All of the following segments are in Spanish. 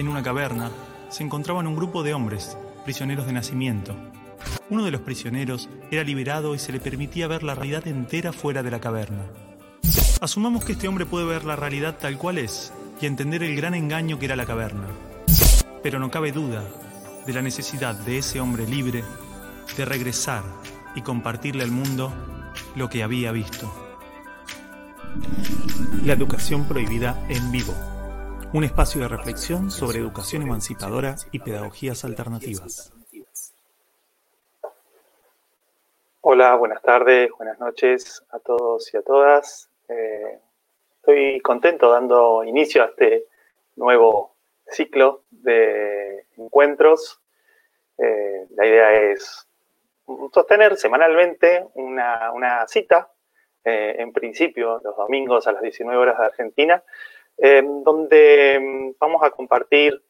En una caverna se encontraban un grupo de hombres, prisioneros de nacimiento. Uno de los prisioneros era liberado y se le permitía ver la realidad entera fuera de la caverna. Asumamos que este hombre puede ver la realidad tal cual es y entender el gran engaño que era la caverna. Pero no cabe duda de la necesidad de ese hombre libre de regresar y compartirle al mundo lo que había visto. La educación prohibida en vivo. Un espacio de reflexión sobre educación emancipadora y pedagogías alternativas. Hola, buenas tardes, buenas noches a todos y a todas. Eh, estoy contento dando inicio a este nuevo ciclo de encuentros. Eh, la idea es sostener semanalmente una, cita, eh, en principio los domingos a las 19 horas de Argentina, donde mm, vamos a compartir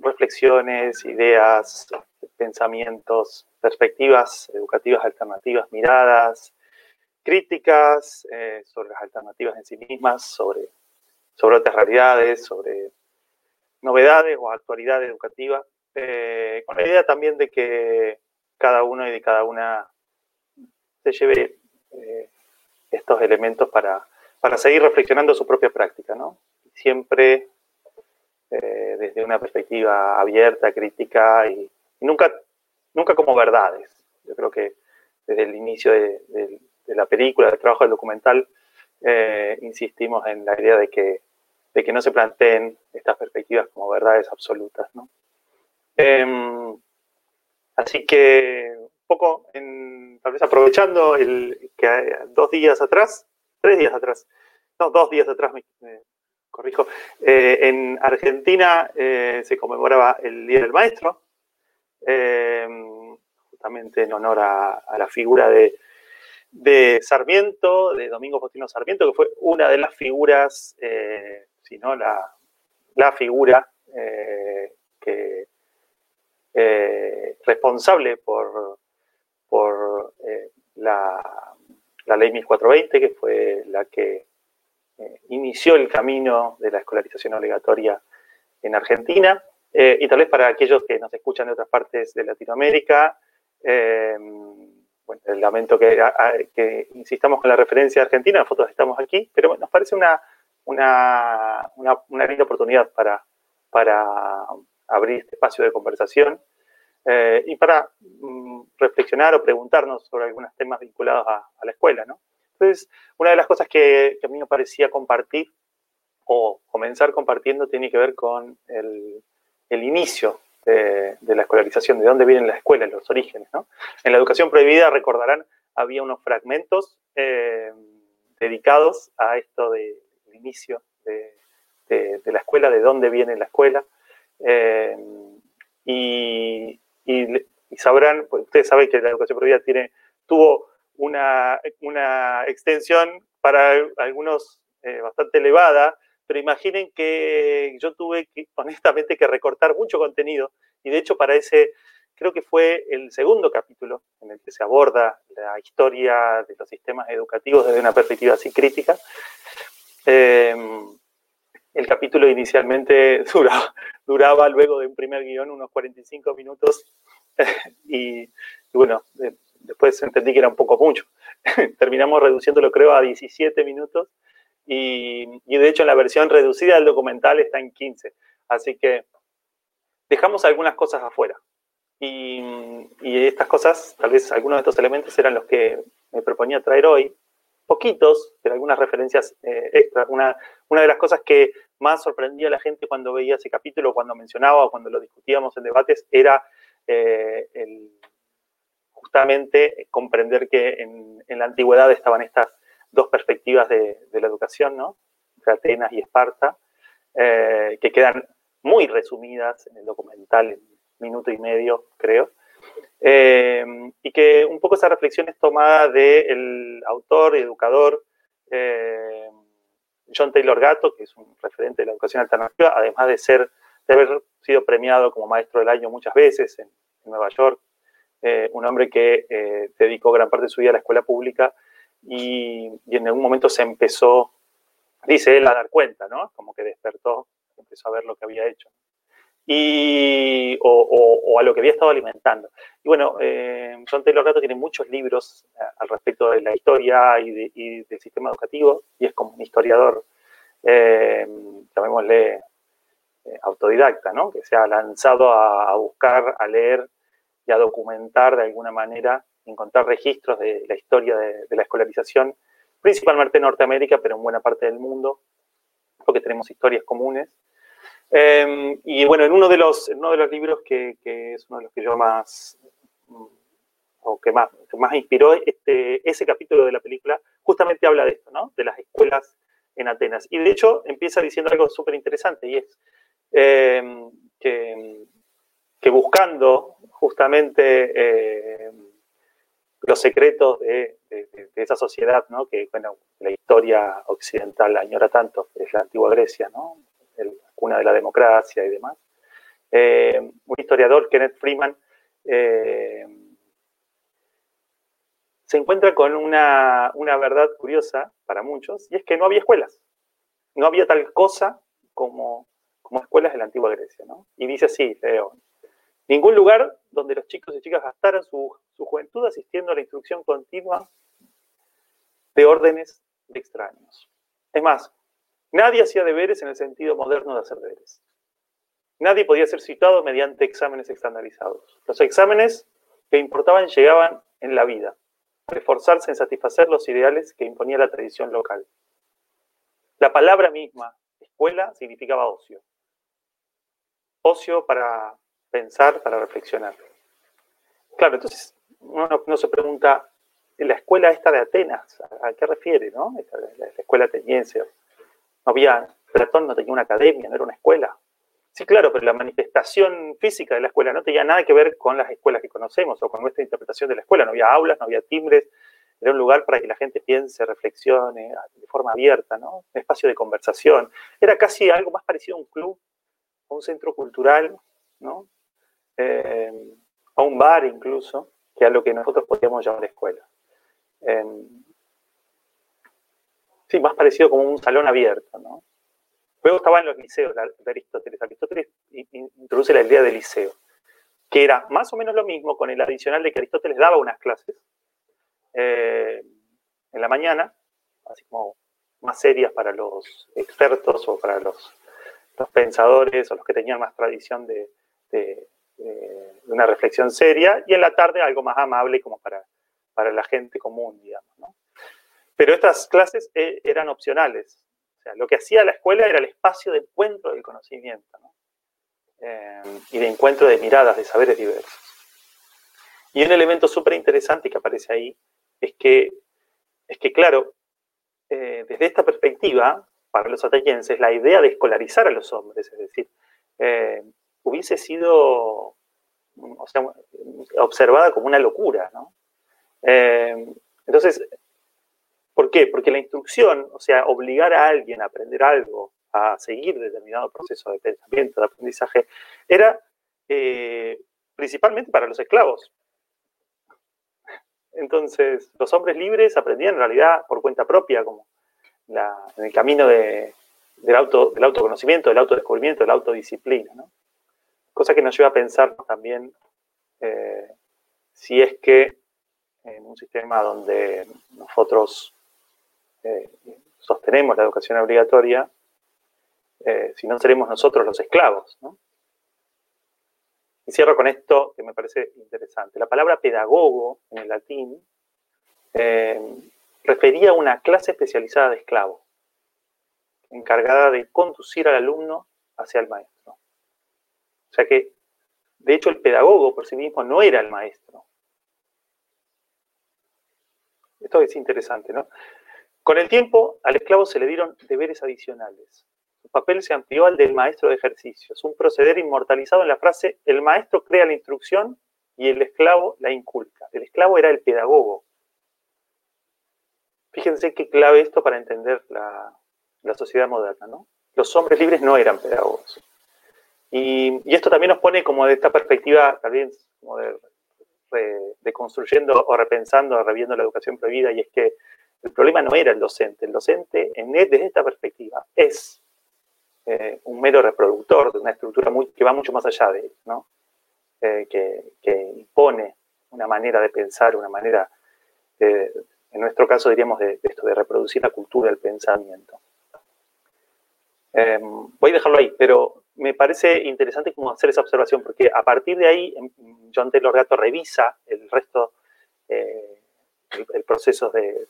reflexiones, ideas, pensamientos, perspectivas educativas alternativas, miradas, críticas eh, sobre las alternativas en sí mismas, sobre, sobre otras realidades, sobre novedades o actualidad educativa, eh, con la idea también de que cada uno y de cada una se lleve eh, estos elementos para, para, seguir reflexionando su propia práctica, ¿no? Siempre desde una perspectiva abierta, crítica y, nunca, nunca como verdades. Yo creo que desde el inicio de, la película, del trabajo del documental, eh, insistimos en la idea de que, de que no se planteen estas perspectivas como verdades absolutas. ¿no? Em, así que, un poco, tal vez aprovechando el, que dos días atrás, tres días atrás, no, dos días atrás, me, corrijo, eh, en Argentina eh, se conmemoraba el Día del Maestro, em, justamente en honor a, la figura de, Sarmiento, de Domingo Faustino Sarmiento, que fue una de las figuras, eh, si no la, figura que responsable por, por la, la ley 1420, que fue la que eh, inició el camino de la escolarización obligatoria en Argentina. Eh, y tal vez para aquellos que nos escuchan de otras partes de Latinoamérica, eh, lamento que, insistamos con la referencia argentina, nosotros estamos aquí, pero nos parece una, una, una, linda oportunidad para, para abrir este espacio de conversación y para mm, reflexionar o preguntarnos sobre algunos temas vinculados a, a la escuela, ¿no? Entonces, una de las cosas que, a mí me parecía compartir o comenzar compartiendo tiene que ver con el, inicio de, la escolarización, de dónde viene la escuela, los orígenes. En la educación prohibida, recordarán, había unos fragmentos eh, dedicados a esto del inicio de, la escuela, de dónde viene la escuela. Eh, y, sabrán, pues, ustedes saben que la educación prohibida tiene, tuvo una, una extensión para algunos eh, bastante elevada, pero imaginen que yo tuve que, honestamente que recortar mucho contenido y de hecho para ese, creo que fue el segundo capítulo en el que se aborda la historia de los sistemas educativos desde una perspectiva así crítica. Em, el capítulo inicialmente duraba, duraba, luego de un primer guion unos 45 minutos y, y bueno, después entendí que era un poco mucho. Terminamos reduciéndolo, creo, a 17 minutos y, de hecho en la versión reducida del documental está en 15. Así que dejamos algunas cosas afuera. Y, estas cosas, tal vez algunos de estos elementos eran los que me proponía traer hoy. Poquitos, pero algunas referencias eh, extras. Una, una de las cosas que más sorprendía a la gente cuando veía ese capítulo, cuando mencionaba o cuando lo discutíamos en debates, era eh, justamente comprender que en, la antigüedad estaban estas dos perspectivas de, la educación, ¿no? De Atenas y Esparta, eh, que quedan muy resumidas en el documental, en minuto y medio, creo. Eh, y que un poco esa reflexión es tomada del autor y educador John Taylor Gatto, que es un referente de la educación alternativa, además de ser de haber sido premiado como maestro del año muchas veces en Nueva York, eh, un hombre que eh, dedicó gran parte de su vida a la escuela pública y, en algún momento se empezó, dice él, a dar cuenta, ¿no? Como que despertó empezó a ver lo que había hecho. Y, o, a lo que había estado alimentando. Y bueno, eh, John Taylor tiene muchos libros eh, al respecto de la historia y, del sistema educativo, y es como un historiador, eh, llamémosle eh, autodidacta, ¿no? que se ha lanzado a, buscar, a leer y a documentar de alguna manera, encontrar registros de la historia de, de la escolarización, principalmente en Norteamérica, pero en buena parte del mundo, porque tenemos historias comunes. Em, y bueno, en uno de los, uno de los libros que, es uno de los que yo más, o que más, más inspiró este, ese capítulo de la película, justamente habla de esto, ¿no? De las escuelas en Atenas. Y de hecho empieza diciendo algo súper interesante y es em, que, buscando justamente em, los secretos de, esa sociedad, ¿no? que bueno, la historia occidental añora tanto, es la antigua Grecia, ¿no? Cuna de la democracia y demás. Eh, un historiador, Kenneth Freeman, eh, se encuentra con una, verdad curiosa para muchos, y es que no había escuelas. No había tal cosa como, como escuelas de la antigua Grecia. ¿no? Y dice así, Leo, ningún lugar donde los chicos y chicas gastaran su, su juventud asistiendo a la instrucción continua de órdenes de extraños. Es más, Nadie hacía deberes en el sentido moderno de hacer deberes. Nadie podía ser citado mediante exámenes estandarizados. Los exámenes que importaban llegaban en la vida, a esforzarse en satisfacer los ideales que imponía la tradición local. La palabra misma, escuela, significaba ocio. Ocio para pensar, para reflexionar. Claro, entonces uno, se pregunta, ¿la escuela esta de Atenas? ¿A qué refiere, no? La, escuela ateniense no había, Platón no tenía una academia, no era una escuela. Sí, claro, pero la manifestación física de la escuela no tenía nada que ver con las escuelas que conocemos o con nuestra interpretación de la escuela. No había aulas, no había timbres, era un lugar para que la gente piense, reflexione de forma abierta, ¿no? Un espacio de conversación. Era casi algo más parecido a un club, a un centro cultural, ¿no? Eh, a un bar incluso, que a lo que nosotros podríamos llamar escuela. Eh, sí, más parecido como un salón abierto, ¿no? Luego estaban los liceos de Aristóteles. Aristóteles introduce la idea de liceo, que era más o menos lo mismo con el adicional de que Aristóteles daba unas clases eh, en la mañana, así como más serias para los expertos o para los, pensadores o los que tenían más tradición de, de, una reflexión seria, y en la tarde algo más amable como para, para la gente común, digamos. ¿no? Pero estas clases eh, eran opcionales. O sea, lo que hacía la escuela era el espacio de encuentro del conocimiento eh, y de encuentro de miradas, de saberes diversos. Y un elemento súper interesante que aparece ahí es que, es que claro, eh, desde esta perspectiva, para los atenienses, la idea de escolarizar a los hombres, es decir, hubiese sido observada como una locura. ¿no? entonces, ¿Por qué? Porque la instrucción, o sea, obligar a alguien a aprender algo, a seguir determinado proceso de pensamiento, de aprendizaje, era eh, principalmente para los esclavos. Entonces, los hombres libres aprendían en realidad por cuenta propia, como en el camino del, auto, del autoconocimiento, del autodescubrimiento, de la autodisciplina. ¿no? Cosa que nos lleva a pensar también eh, si es que en un sistema donde nosotros eh, sostenemos la educación obligatoria, eh, si no seremos nosotros los esclavos. Y cierro con esto que me parece interesante. La palabra pedagogo en el latín eh, refería a una clase especializada de esclavos, encargada de conducir al alumno hacia el maestro. O sea que, de hecho, el pedagogo por sí mismo no era el maestro. Esto es interesante, ¿no? Con el tiempo, al esclavo se le dieron deberes adicionales. Su papel se amplió al del maestro de ejercicios, un proceder inmortalizado en la frase, el maestro crea la instrucción y el esclavo la inculca. El esclavo era el pedagogo. Fíjense qué clave esto para entender la, sociedad moderna, ¿no? Los hombres libres no eran pedagogos. Y, esto también nos pone como de esta perspectiva, también como de, de construyendo o repensando, reviendo la educación prohibida, y es que el problema no era el docente, el docente desde esta perspectiva es eh, un mero reproductor de una estructura que va mucho más allá de él. Eh, que, impone una manera de pensar, una manera, en nuestro caso diríamos de, esto, de reproducir la cultura, el pensamiento. Em, voy a dejarlo ahí, pero me parece interesante como hacer esa observación, porque a partir de ahí em, John Taylor Gatto revisa el resto, eh, el, proceso de,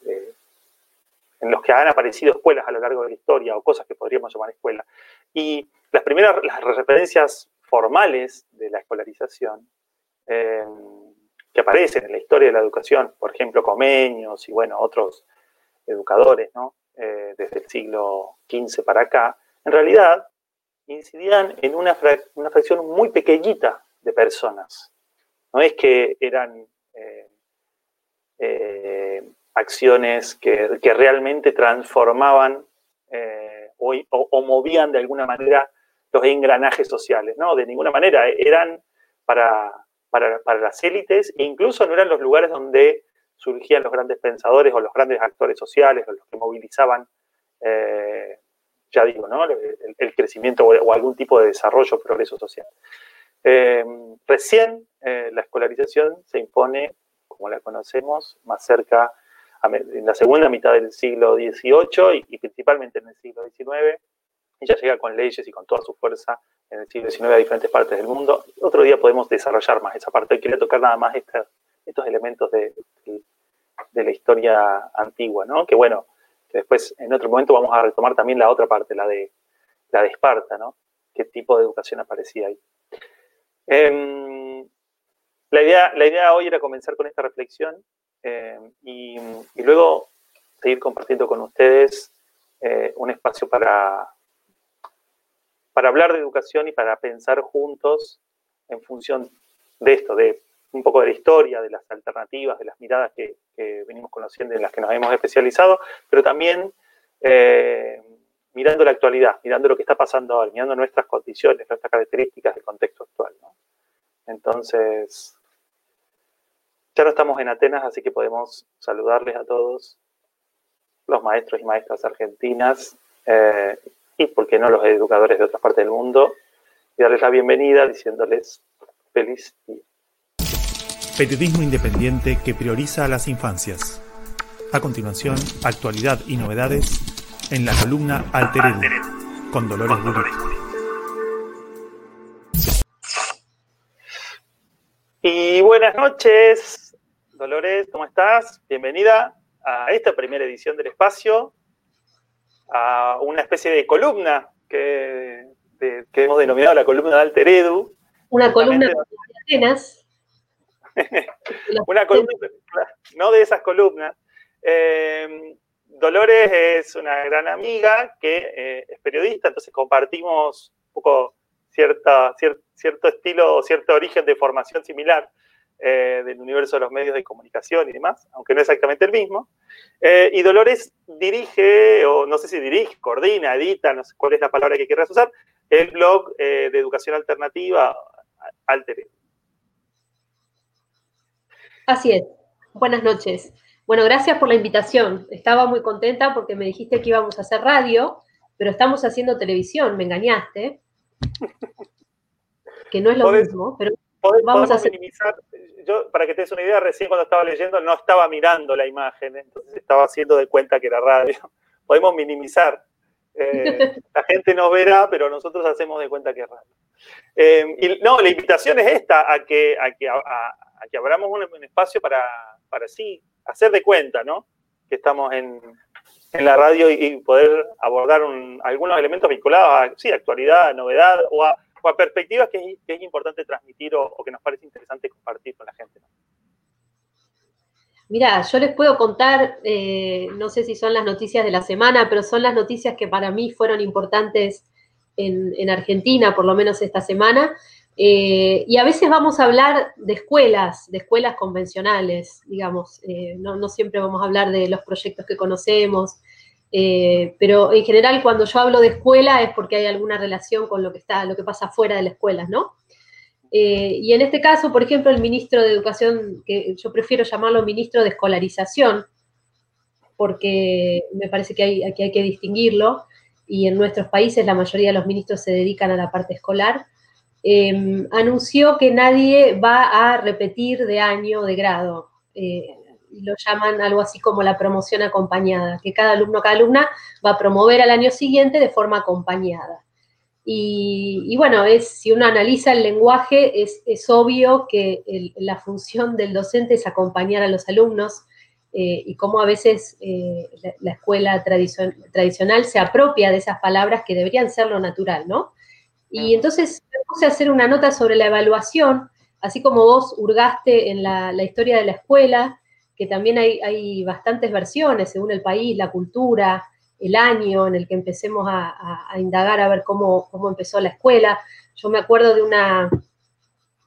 en los que han aparecido escuelas a lo largo de la historia o cosas que podríamos llamar escuela. Y las primeras, las referencias formales de la escolarización eh, que aparecen en la historia de la educación, por ejemplo, Comeños y bueno, otros educadores, ¿no? Eh, desde el siglo XV para acá, en realidad incidían en una, una fracción muy pequeñita de personas. No es que eran eh, acciones que, realmente transformaban eh, o, movían de alguna manera los engranajes sociales, ¿no? De ninguna manera, eran para, para, las élites e incluso no eran los lugares donde surgían los grandes pensadores o los grandes actores sociales o los que movilizaban, eh, ya digo, ¿no? el, crecimiento o, algún tipo de desarrollo, progreso social. Eh, recién la escolarización se impone, como la conocemos, más cerca en la segunda mitad del siglo XVIII y, principalmente en el siglo XIX. Ya llega con leyes y con toda su fuerza en el siglo XIX a diferentes partes del mundo. Otro día podemos desarrollar más esa parte. Quería tocar nada más estos elementos de, la historia antigua, ¿no? Que bueno, después en otro momento vamos a retomar también la otra parte, la de, la de Esparta, ¿no? ¿Qué tipo de educación aparecía ahí? Em, la, idea, la idea hoy era comenzar con esta reflexión eh, y, luego seguir compartiendo con ustedes eh, un espacio para, para hablar de educación y para pensar juntos en función de esto, de un poco de la historia, de las alternativas, de las miradas que, venimos conociendo, en las que nos hemos especializado, pero también eh, mirando la actualidad, mirando lo que está pasando ahora, mirando nuestras condiciones, nuestras características del contexto actual. Entonces, ya no estamos en Atenas, así que podemos saludarles a todos los maestros y maestras argentinas eh, y, por qué no, los educadores de otras partes del mundo y darles la bienvenida diciéndoles feliz día. Periodismo independiente que prioriza a las infancias. A continuación, actualidad y novedades en la columna Alter con Dolores Buriti. Y buenas noches, Dolores, ¿cómo estás? Bienvenida a esta primera edición del espacio, a una especie de columna que, hemos denominado la columna de Alter Edu. Una columna de Atenas. una columna, no de esas columnas. Eh, Dolores es una gran amiga que eh, es periodista, entonces compartimos un poco cierta, cierto estilo, cierto origen de formación similar. Eh, del universo de los medios de comunicación y demás, aunque no exactamente el mismo. Eh, y Dolores dirige, o no sé si dirige, coordina, edita, no sé cuál es la palabra que quieras usar, el blog eh, de educación alternativa Alter. Así es. Buenas noches. Bueno, gracias por la invitación. Estaba muy contenta porque me dijiste que íbamos a hacer radio, pero estamos haciendo televisión, me engañaste. Que no es lo mismo, pero vamos a minimizar, yo, para que te des una idea, recién cuando estaba leyendo no estaba mirando la imagen, entonces estaba haciendo de cuenta que era radio. Podemos minimizar. Eh, la gente nos verá, pero nosotros hacemos de cuenta que es radio. Eh, y no, la invitación es esta, a que, a que, a, que abramos un, espacio para, para sí, hacer de cuenta, ¿no? Que estamos en, en la radio y, poder abordar algunos elementos vinculados a, sí, actualidad, novedad o a o perspectivas que, es importante transmitir o, que nos parece interesante compartir con la gente. Mira, yo les puedo contar, eh, no sé si son las noticias de la semana, pero son las noticias que para mí fueron importantes en, Argentina, por lo menos esta semana. Eh, y a veces vamos a hablar de escuelas, de escuelas convencionales, digamos. Eh, no, no, siempre vamos a hablar de los proyectos que conocemos, eh, pero en general cuando yo hablo de escuela es porque hay alguna relación con lo que está, lo que pasa fuera de la escuela, ¿no? Eh, y en este caso, por ejemplo, el ministro de Educación, que yo prefiero llamarlo ministro de Escolarización, porque me parece que hay, aquí hay que distinguirlo, y en nuestros países la mayoría de los ministros se dedican a la parte escolar, em, anunció que nadie va a repetir de año de grado. Eh, lo llaman algo así como la promoción acompañada, que cada alumno, cada alumna va a promover al año siguiente de forma acompañada. Y, bueno, es, si uno analiza el lenguaje, es, obvio que la función del docente es acompañar a los alumnos eh, y cómo a veces eh, la, escuela tradicional se apropia de esas palabras que deberían ser lo natural, ¿no? Y entonces me puse a hacer una nota sobre la evaluación, así como vos hurgaste en la, historia de la escuela, que también hay, hay bastantes versiones según el país, la cultura, el año en el que empecemos a, indagar a ver cómo, empezó la escuela. Yo me acuerdo de, una,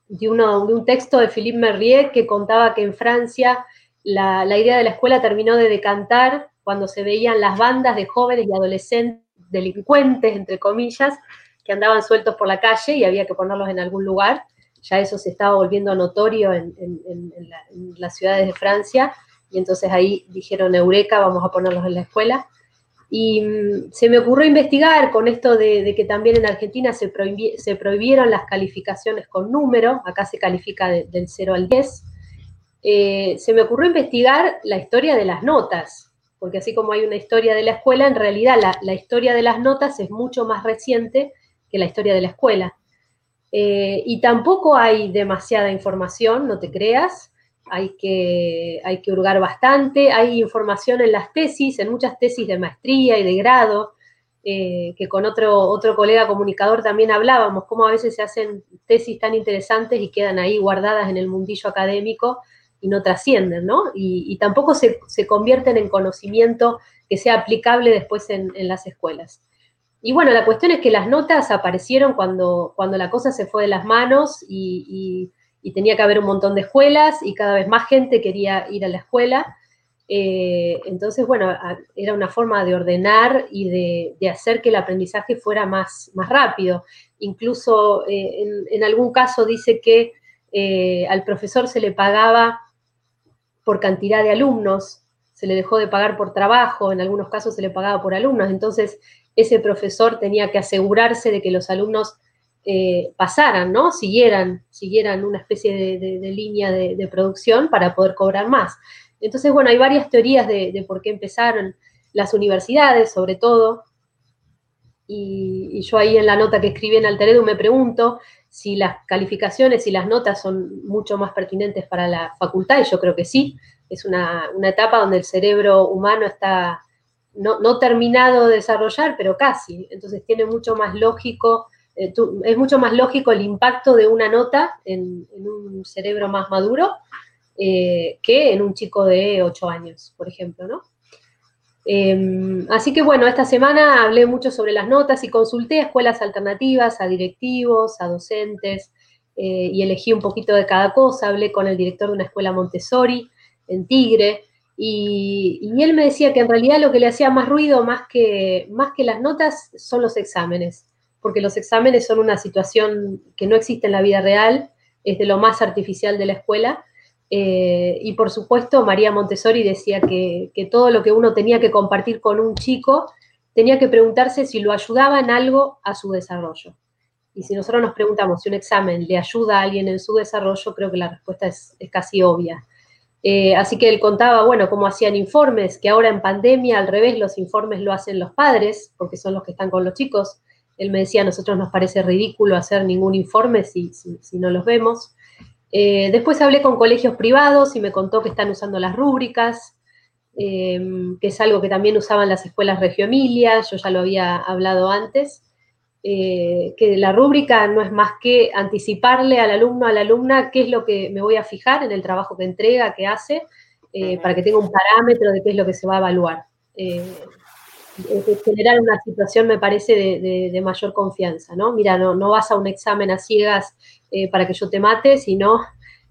de, de un texto de Philippe Merrier que contaba que en Francia la, idea de la escuela terminó de decantar cuando se veían las bandas de jóvenes y adolescentes, delincuentes, entre comillas, que andaban sueltos por la calle y había que ponerlos en algún lugar. Ya eso se estaba volviendo notorio en, las ciudades de Francia y entonces ahí dijeron, Eureka, vamos a ponerlos en la escuela. Y mm, se me ocurrió investigar con esto de, que también en Argentina se, prohibieron las calificaciones con número, acá se califica del 0 al 10. Eh, se me ocurrió investigar la historia de las notas, porque así como hay una historia de la escuela, en realidad la, historia de las notas es mucho más reciente que la historia de la escuela. Eh, y tampoco hay demasiada información, no te creas hay que, hay que hurgar bastante, hay información en las tesis, en muchas tesis de maestría y de grado, eh, que con otro, otro colega comunicador también hablábamos, cómo a veces se hacen tesis tan interesantes y quedan ahí guardadas en el mundillo académico y no trascienden, ¿no? Y, tampoco se, convierten en conocimiento que sea aplicable después en, las escuelas. Y bueno, la cuestión es que las notas aparecieron cuando, cuando la cosa se fue de las manos y tenía que haber un montón de escuelas y cada vez más gente quería ir a la escuela. Eh, entonces, bueno, era una forma de ordenar y de, hacer que el aprendizaje fuera más, más rápido. Incluso eh, en, algún caso dice que eh, al profesor se le pagaba por cantidad de alumnos, se le dejó de pagar por trabajo, en algunos casos se le pagaba por alumnos. Entonces, ese profesor tenía que asegurarse de que los alumnos eh, pasaran, ¿no? Siguieran, siguieran una especie de, línea de, producción para poder cobrar más. Entonces, bueno, hay varias teorías de, por qué empezaron las universidades, sobre todo. Y, yo ahí en la nota que escribí en Alteredu me pregunto si las calificaciones y las notas son mucho más pertinentes para la facultad, y yo creo que sí. Es una, etapa donde el cerebro humano está no, terminado de desarrollar, pero casi. Entonces tiene mucho más lógico eh, es mucho más lógico el impacto de una nota en, un cerebro más maduro eh, que en un chico de 8 años, por ejemplo, ¿no? Em, así que bueno, esta semana hablé mucho sobre las notas y consulté a escuelas alternativas, a directivos, a docentes, eh, y elegí un poquito de cada cosa. Hablé con el director de una escuela Montessori en Tigre, y, él me decía que en realidad lo que le hacía más ruido, más que, más que las notas, son los exámenes porque los exámenes son una situación que no existe en la vida real, es de lo más artificial de la escuela. Eh, y por supuesto, María Montessori decía que, todo lo que uno tenía que compartir con un chico tenía que preguntarse si lo ayudaba en algo a su desarrollo. Y si nosotros nos preguntamos si un examen le ayuda a alguien en su desarrollo, creo que la respuesta es, casi obvia. Eh, así que él contaba, bueno, cómo hacían informes, que ahora en pandemia, al revés, los informes lo hacen los padres, porque son los que están con los chicos, él me decía, a nosotros nos parece ridículo hacer ningún informe si, no los vemos. Eh, después hablé con colegios privados y me contó que están usando las rúbricas, eh, que es algo que también usaban las escuelas Regio Emilia, yo ya lo había hablado antes, eh, que la rúbrica no es más que anticiparle al alumno, a la alumna, qué es lo que me voy a fijar en el trabajo que entrega, que hace, para que tenga un parámetro de qué es lo que se va a evaluar generar una situación, me parece, de, mayor confianza, ¿no? Mira, no, no, vas a un examen a ciegas eh, para que yo te mate, sino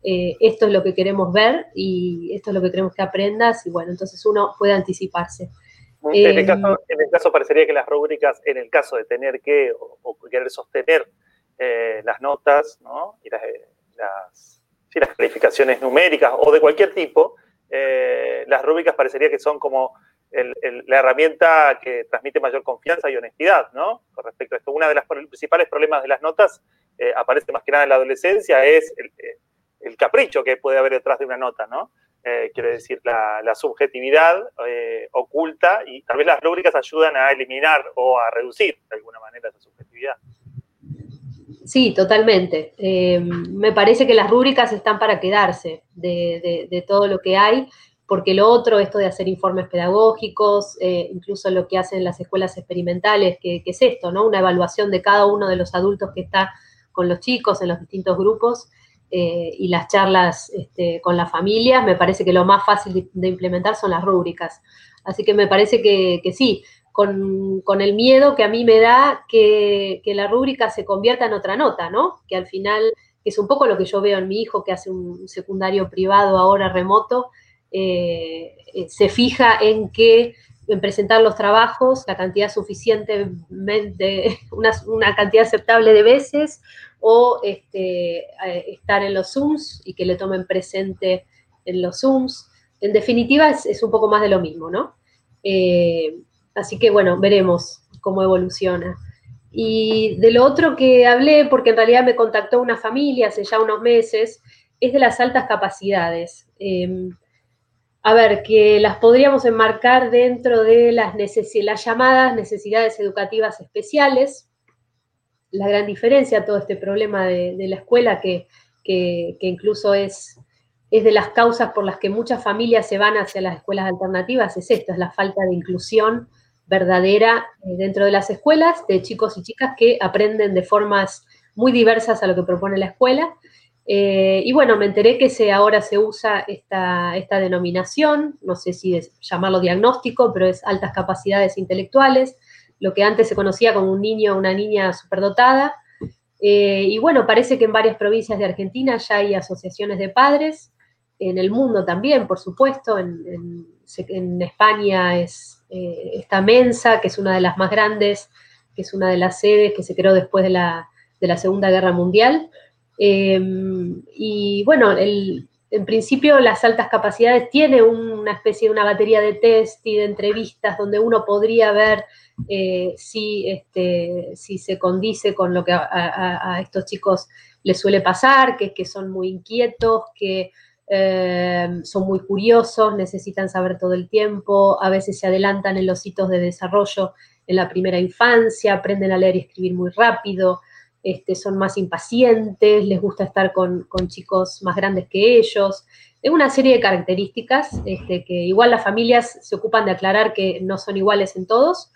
eh, esto es lo que queremos ver y esto es lo que queremos que aprendas y bueno, entonces uno puede anticiparse. En, el, eh, caso, en el caso parecería que las rúbricas, en el caso de tener que o, querer sostener las notas ¿no? y las, las, las, calificaciones numéricas o de cualquier tipo, las rúbricas parecería que son como la herramienta que transmite mayor confianza y honestidad, ¿no? Con respecto a esto, uno de los principales problemas de las notas eh, aparece más que nada en la adolescencia es eh, el, capricho que puede haber detrás de una nota, ¿no? Eh, quiero decir, la, subjetividad oculta y tal vez las rúbricas ayudan a eliminar o a reducir de alguna manera esa subjetividad. Sí, totalmente. me parece que las rúbricas están para quedarse de todo lo que hay porque lo otro, esto de hacer informes pedagógicos, eh, incluso lo que hacen las escuelas experimentales, que, es esto, ¿no? Una evaluación de cada uno de los adultos que está con los chicos en los distintos grupos eh, y las charlas este, con las familias, me parece que lo más fácil de, implementar son las rúbricas. Así que me parece que, sí, con, el miedo que a mí me da que, que la rúbrica se convierta en otra nota, ¿no? Que al final, que es un poco lo que yo veo en mi hijo que hace un secundario privado ahora remoto, eh, eh, se fija en que en presentar los trabajos la cantidad suficientemente, una cantidad aceptable de veces, o este, eh, estar en los Zooms y que le tomen presente en los Zooms. En definitiva, es, un poco más de lo mismo, ¿no? así que bueno, veremos cómo evoluciona. Y de lo otro que hablé, porque en realidad me contactó una familia hace ya unos meses, es de las altas capacidades a ver, que las podríamos enmarcar dentro de las, las llamadas necesidades educativas especiales. La gran diferencia, todo este problema de, la escuela, que, incluso es, es de las causas por las que muchas familias se van hacia las escuelas alternativas, es esto, es la falta de inclusión verdadera eh, dentro de las escuelas, de chicos y chicas que aprenden de formas muy diversas a lo que propone la escuela. Eh, y bueno, me enteré que se, ahora se usa esta, esta denominación, no sé si es llamarlo diagnóstico, pero es altas capacidades intelectuales, lo que antes se conocía como un niño o una niña superdotada. Eh, y bueno, parece que en varias provincias de Argentina ya hay asociaciones de padres, en el mundo también, por supuesto, en, España es eh, esta Mensa, que es una de las más grandes, que es una de las sedes que se creó después de la, de la Segunda Guerra Mundial. Em, y bueno, en principio las altas capacidades tiene una especie de una batería de test y de entrevistas donde uno podría ver eh, si, este, si se condice con lo que a, estos chicos les suele pasar, que son muy inquietos, que em, son muy curiosos, necesitan saber todo el tiempo, a veces se adelantan en los hitos de desarrollo en la primera infancia, aprenden a leer y escribir muy rápido, este, son más impacientes, les gusta estar con, chicos más grandes que ellos. Es una serie de características este, que igual las familias se ocupan de aclarar que no son iguales en todos.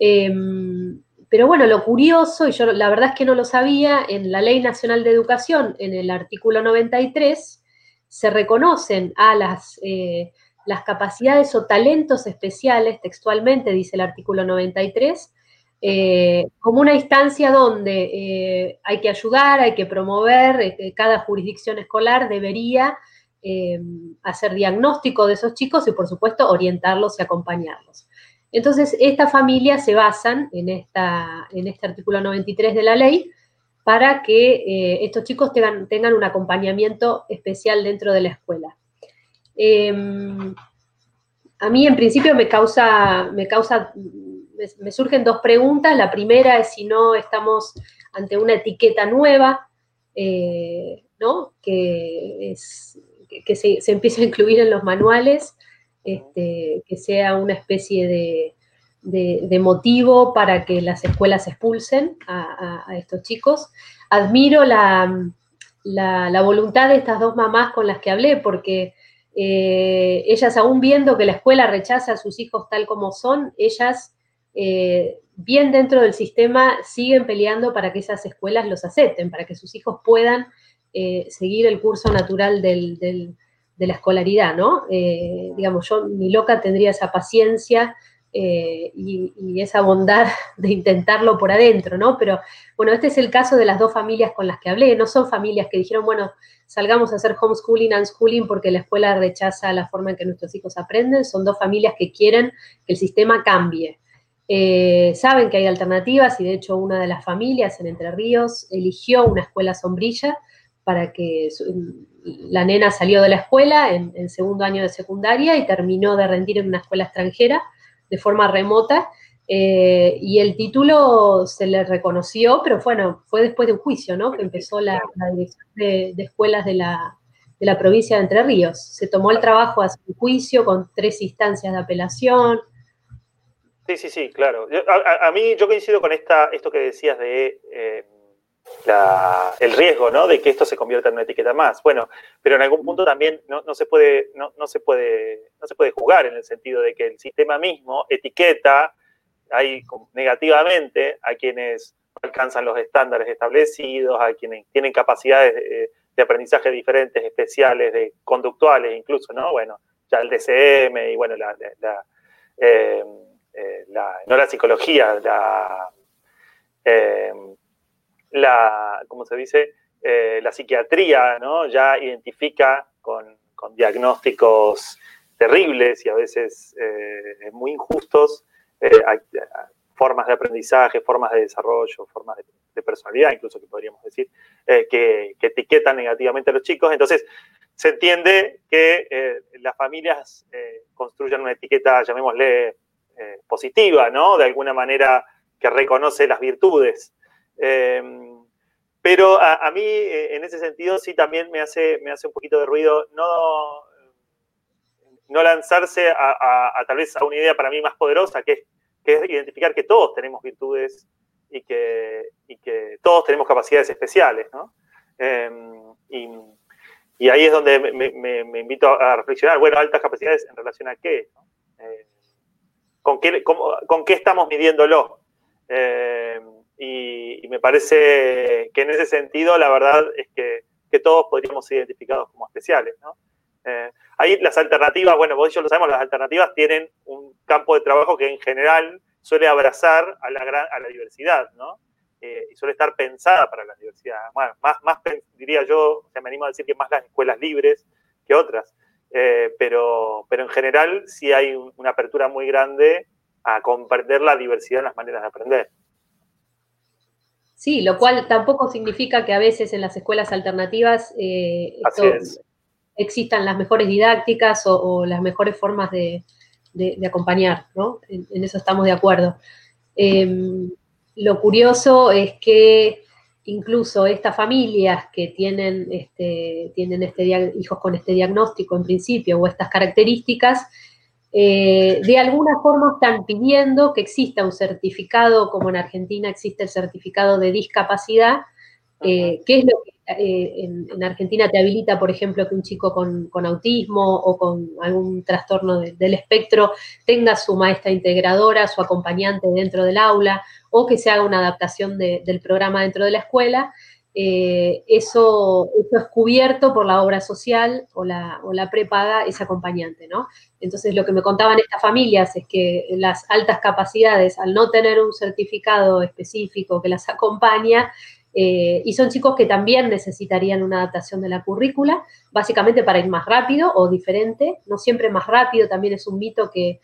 Em, pero bueno, lo curioso, y yo la verdad es que no lo sabía, en la Ley Nacional de Educación, en el artículo 93, se reconocen a las, eh, las capacidades o talentos especiales, textualmente dice el artículo 93, eh, como una instancia donde eh, hay que ayudar, hay que promover, eh, cada jurisdicción escolar debería hacer diagnóstico de esos chicos y por supuesto orientarlos y acompañarlos. Entonces, estas familias se basan en, esta, en este artículo 93 de la ley para que estos chicos tengan, tengan, un acompañamiento especial dentro de la escuela. Em, a mí en principio me causa, me causa me, surgen dos preguntas. La primera es si no estamos ante una etiqueta nueva, eh, ¿no? Que, que se, empieza a incluir en los manuales, este, que sea una especie de, motivo para que las escuelas expulsen a, estos chicos. Admiro la, voluntad de estas dos mamás con las que hablé, porque eh, ellas aún viendo que la escuela rechaza a sus hijos tal como son, ellas eh, bien dentro del sistema siguen peleando para que esas escuelas los acepten, para que sus hijos puedan eh, seguir el curso natural de la escolaridad, ¿no? Eh, digamos, yo ni loca tendría esa paciencia y, esa bondad de intentarlo por adentro, ¿no? Pero bueno, este es el caso de las dos familias con las que hablé, no son familias que dijeron, bueno, salgamos a hacer homeschooling, unschooling porque la escuela rechaza la forma en que nuestros hijos aprenden, son dos familias que quieren que el sistema cambie. Eh, saben que hay alternativas y de hecho una de las familias en Entre Ríos eligió una escuela sombrilla para que la nena salió de la escuela en, segundo año de secundaria y terminó de rendir en una escuela extranjera de forma remota. Eh, y el título se le reconoció, pero bueno, fue después de un juicio, ¿no? Que empezó la, dirección de, escuelas de la, de la, provincia de Entre Ríos. Se tomó el trabajo hacia un juicio con tres instancias de apelación. Sí, sí, sí, claro. a, mí yo coincido con esta, esto que decías de eh, el riesgo ¿no? de que esto se convierta en una etiqueta más. Bueno, pero en algún punto también no, se puede, no, se puede, no se puede jugar en el sentido de que el sistema mismo etiqueta ahí negativamente a quienes alcanzan los estándares establecidos, a quienes tienen capacidades de, aprendizaje diferentes, especiales, de conductuales incluso, ¿no? Bueno, ya el DCM y bueno, la, eh, eh, no la psicología, la, eh, la, ¿cómo se dice? Eh, la psiquiatría, ¿no? Ya identifica con, diagnósticos terribles y a veces eh, muy injustos eh, formas de aprendizaje, formas de desarrollo, formas de, personalidad, incluso que podríamos decir, que, etiquetan negativamente a los chicos. Entonces, se entiende que las familias construyan una etiqueta, llamémosle, positiva, ¿no? De alguna manera que reconoce las virtudes Em, pero a, mí, eh, en ese sentido, sí también me hace, me hace un poquito de ruido no, no lanzarse a, tal vez a una idea para mí más poderosa, que es, que es identificar que todos tenemos virtudes y que, y que todos tenemos capacidades especiales, ¿no? Em, y, ahí es donde me, invito a reflexionar, bueno, altas capacidades en relación a qué, eh, ¿con, qué ¿con qué estamos midiéndolo? Eh, y, me parece que en ese sentido la verdad es que, todos podríamos ser identificados como especiales. ¿no? Eh, ahí las alternativas, bueno, vos y yo lo sabemos, las alternativas tienen un campo de trabajo que en general suele abrazar a la, a la diversidad, ¿no? Eh, y suele estar pensada para la diversidad. Más, más diría yo, me animo a decir que más las escuelas libres que otras, eh, pero, pero en general sí hay una apertura muy grande a comprender la diversidad en las maneras de aprender. Sí, lo cual tampoco significa que a veces en las escuelas alternativas eh, existan las mejores didácticas o, las mejores formas de, acompañar, ¿no? En, eso estamos de acuerdo. Em, lo curioso es que incluso estas familias que tienen, este, tienen este, hijos con este diagnóstico en principio o estas características, eh, de alguna forma están pidiendo que exista un certificado, como en Argentina existe el certificado de discapacidad, eh, que es lo que eh, en, Argentina te habilita, por ejemplo, que un chico con, autismo o con algún trastorno del espectro tenga su maestra integradora, su acompañante dentro del aula, o que se haga una adaptación del programa dentro de la escuela. Eh, eso, es cubierto por la obra social o la, o la prepaga ese acompañante, ¿no? Entonces, lo que me contaban estas familias es que las altas capacidades, al no tener un certificado específico que las acompaña, eh, y son chicos que también necesitarían una adaptación de la currícula, básicamente para ir más rápido o diferente, no siempre más rápido, también es un mito que,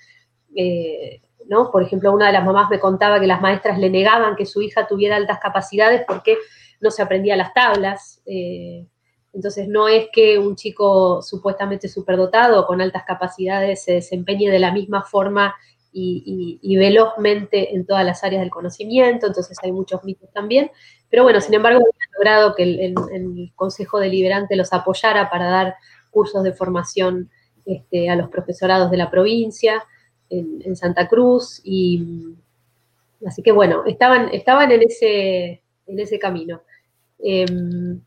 eh, ¿no? Por ejemplo, una de las mamás me contaba que las maestras le negaban que su hija tuviera altas capacidades porque no se aprendía las tablas. Eh, entonces no es que un chico supuestamente superdotado con altas capacidades se desempeñe de la misma forma y, velozmente en todas las áreas del conocimiento, entonces hay muchos mitos también. Pero bueno, sin embargo, logrado que el, Consejo Deliberante los apoyara para dar cursos de formación este, a los profesorados de la provincia, en, Santa Cruz, y así que bueno, estaban, estaban en ese, en ese camino. Em,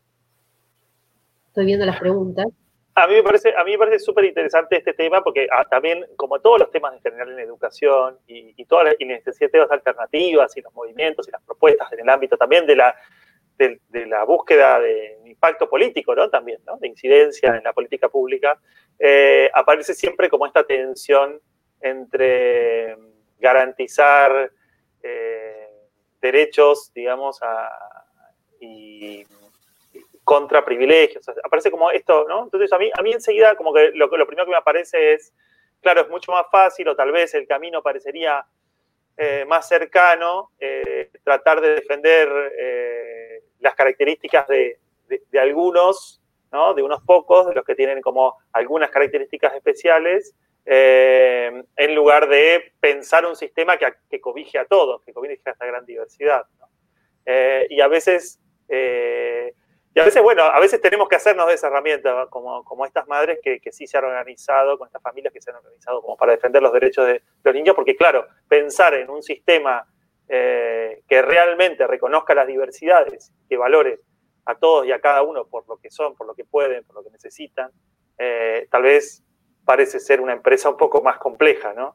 estoy viendo las preguntas. A mí me parece, parece súper interesante este tema porque ah, también, como todos los temas en general en educación y, todas las iniciativas alternativas y los movimientos y las propuestas en el ámbito también de la, de, la búsqueda de impacto político, ¿no? También, ¿no? De incidencia en la política pública, eh, aparece siempre como esta tensión entre garantizar eh, derechos, digamos, a, y, contra privilegios. aparece como esto, ¿no? Entonces a mí, a mí enseguida como que lo, lo primero que me aparece es, claro, es mucho más fácil o tal vez el camino parecería eh, más cercano, eh, tratar de defender eh, las características de, algunos ¿no? de unos pocos, de los que tienen como algunas características especiales, eh, en lugar de pensar un sistema que, que, cobije a todos, que cobije a esta gran diversidad. Eh, y a veces, eh, y a veces, bueno, a veces tenemos que hacernos de esa herramienta, como, como estas madres que, que, sí se han organizado, con estas familias que se han organizado como para defender los derechos de los niños, porque claro, pensar en un sistema que realmente reconozca las diversidades, que valore a todos y a cada uno por lo que son, por lo que pueden, por lo que necesitan, tal vez parece ser una empresa un poco más compleja, ¿no?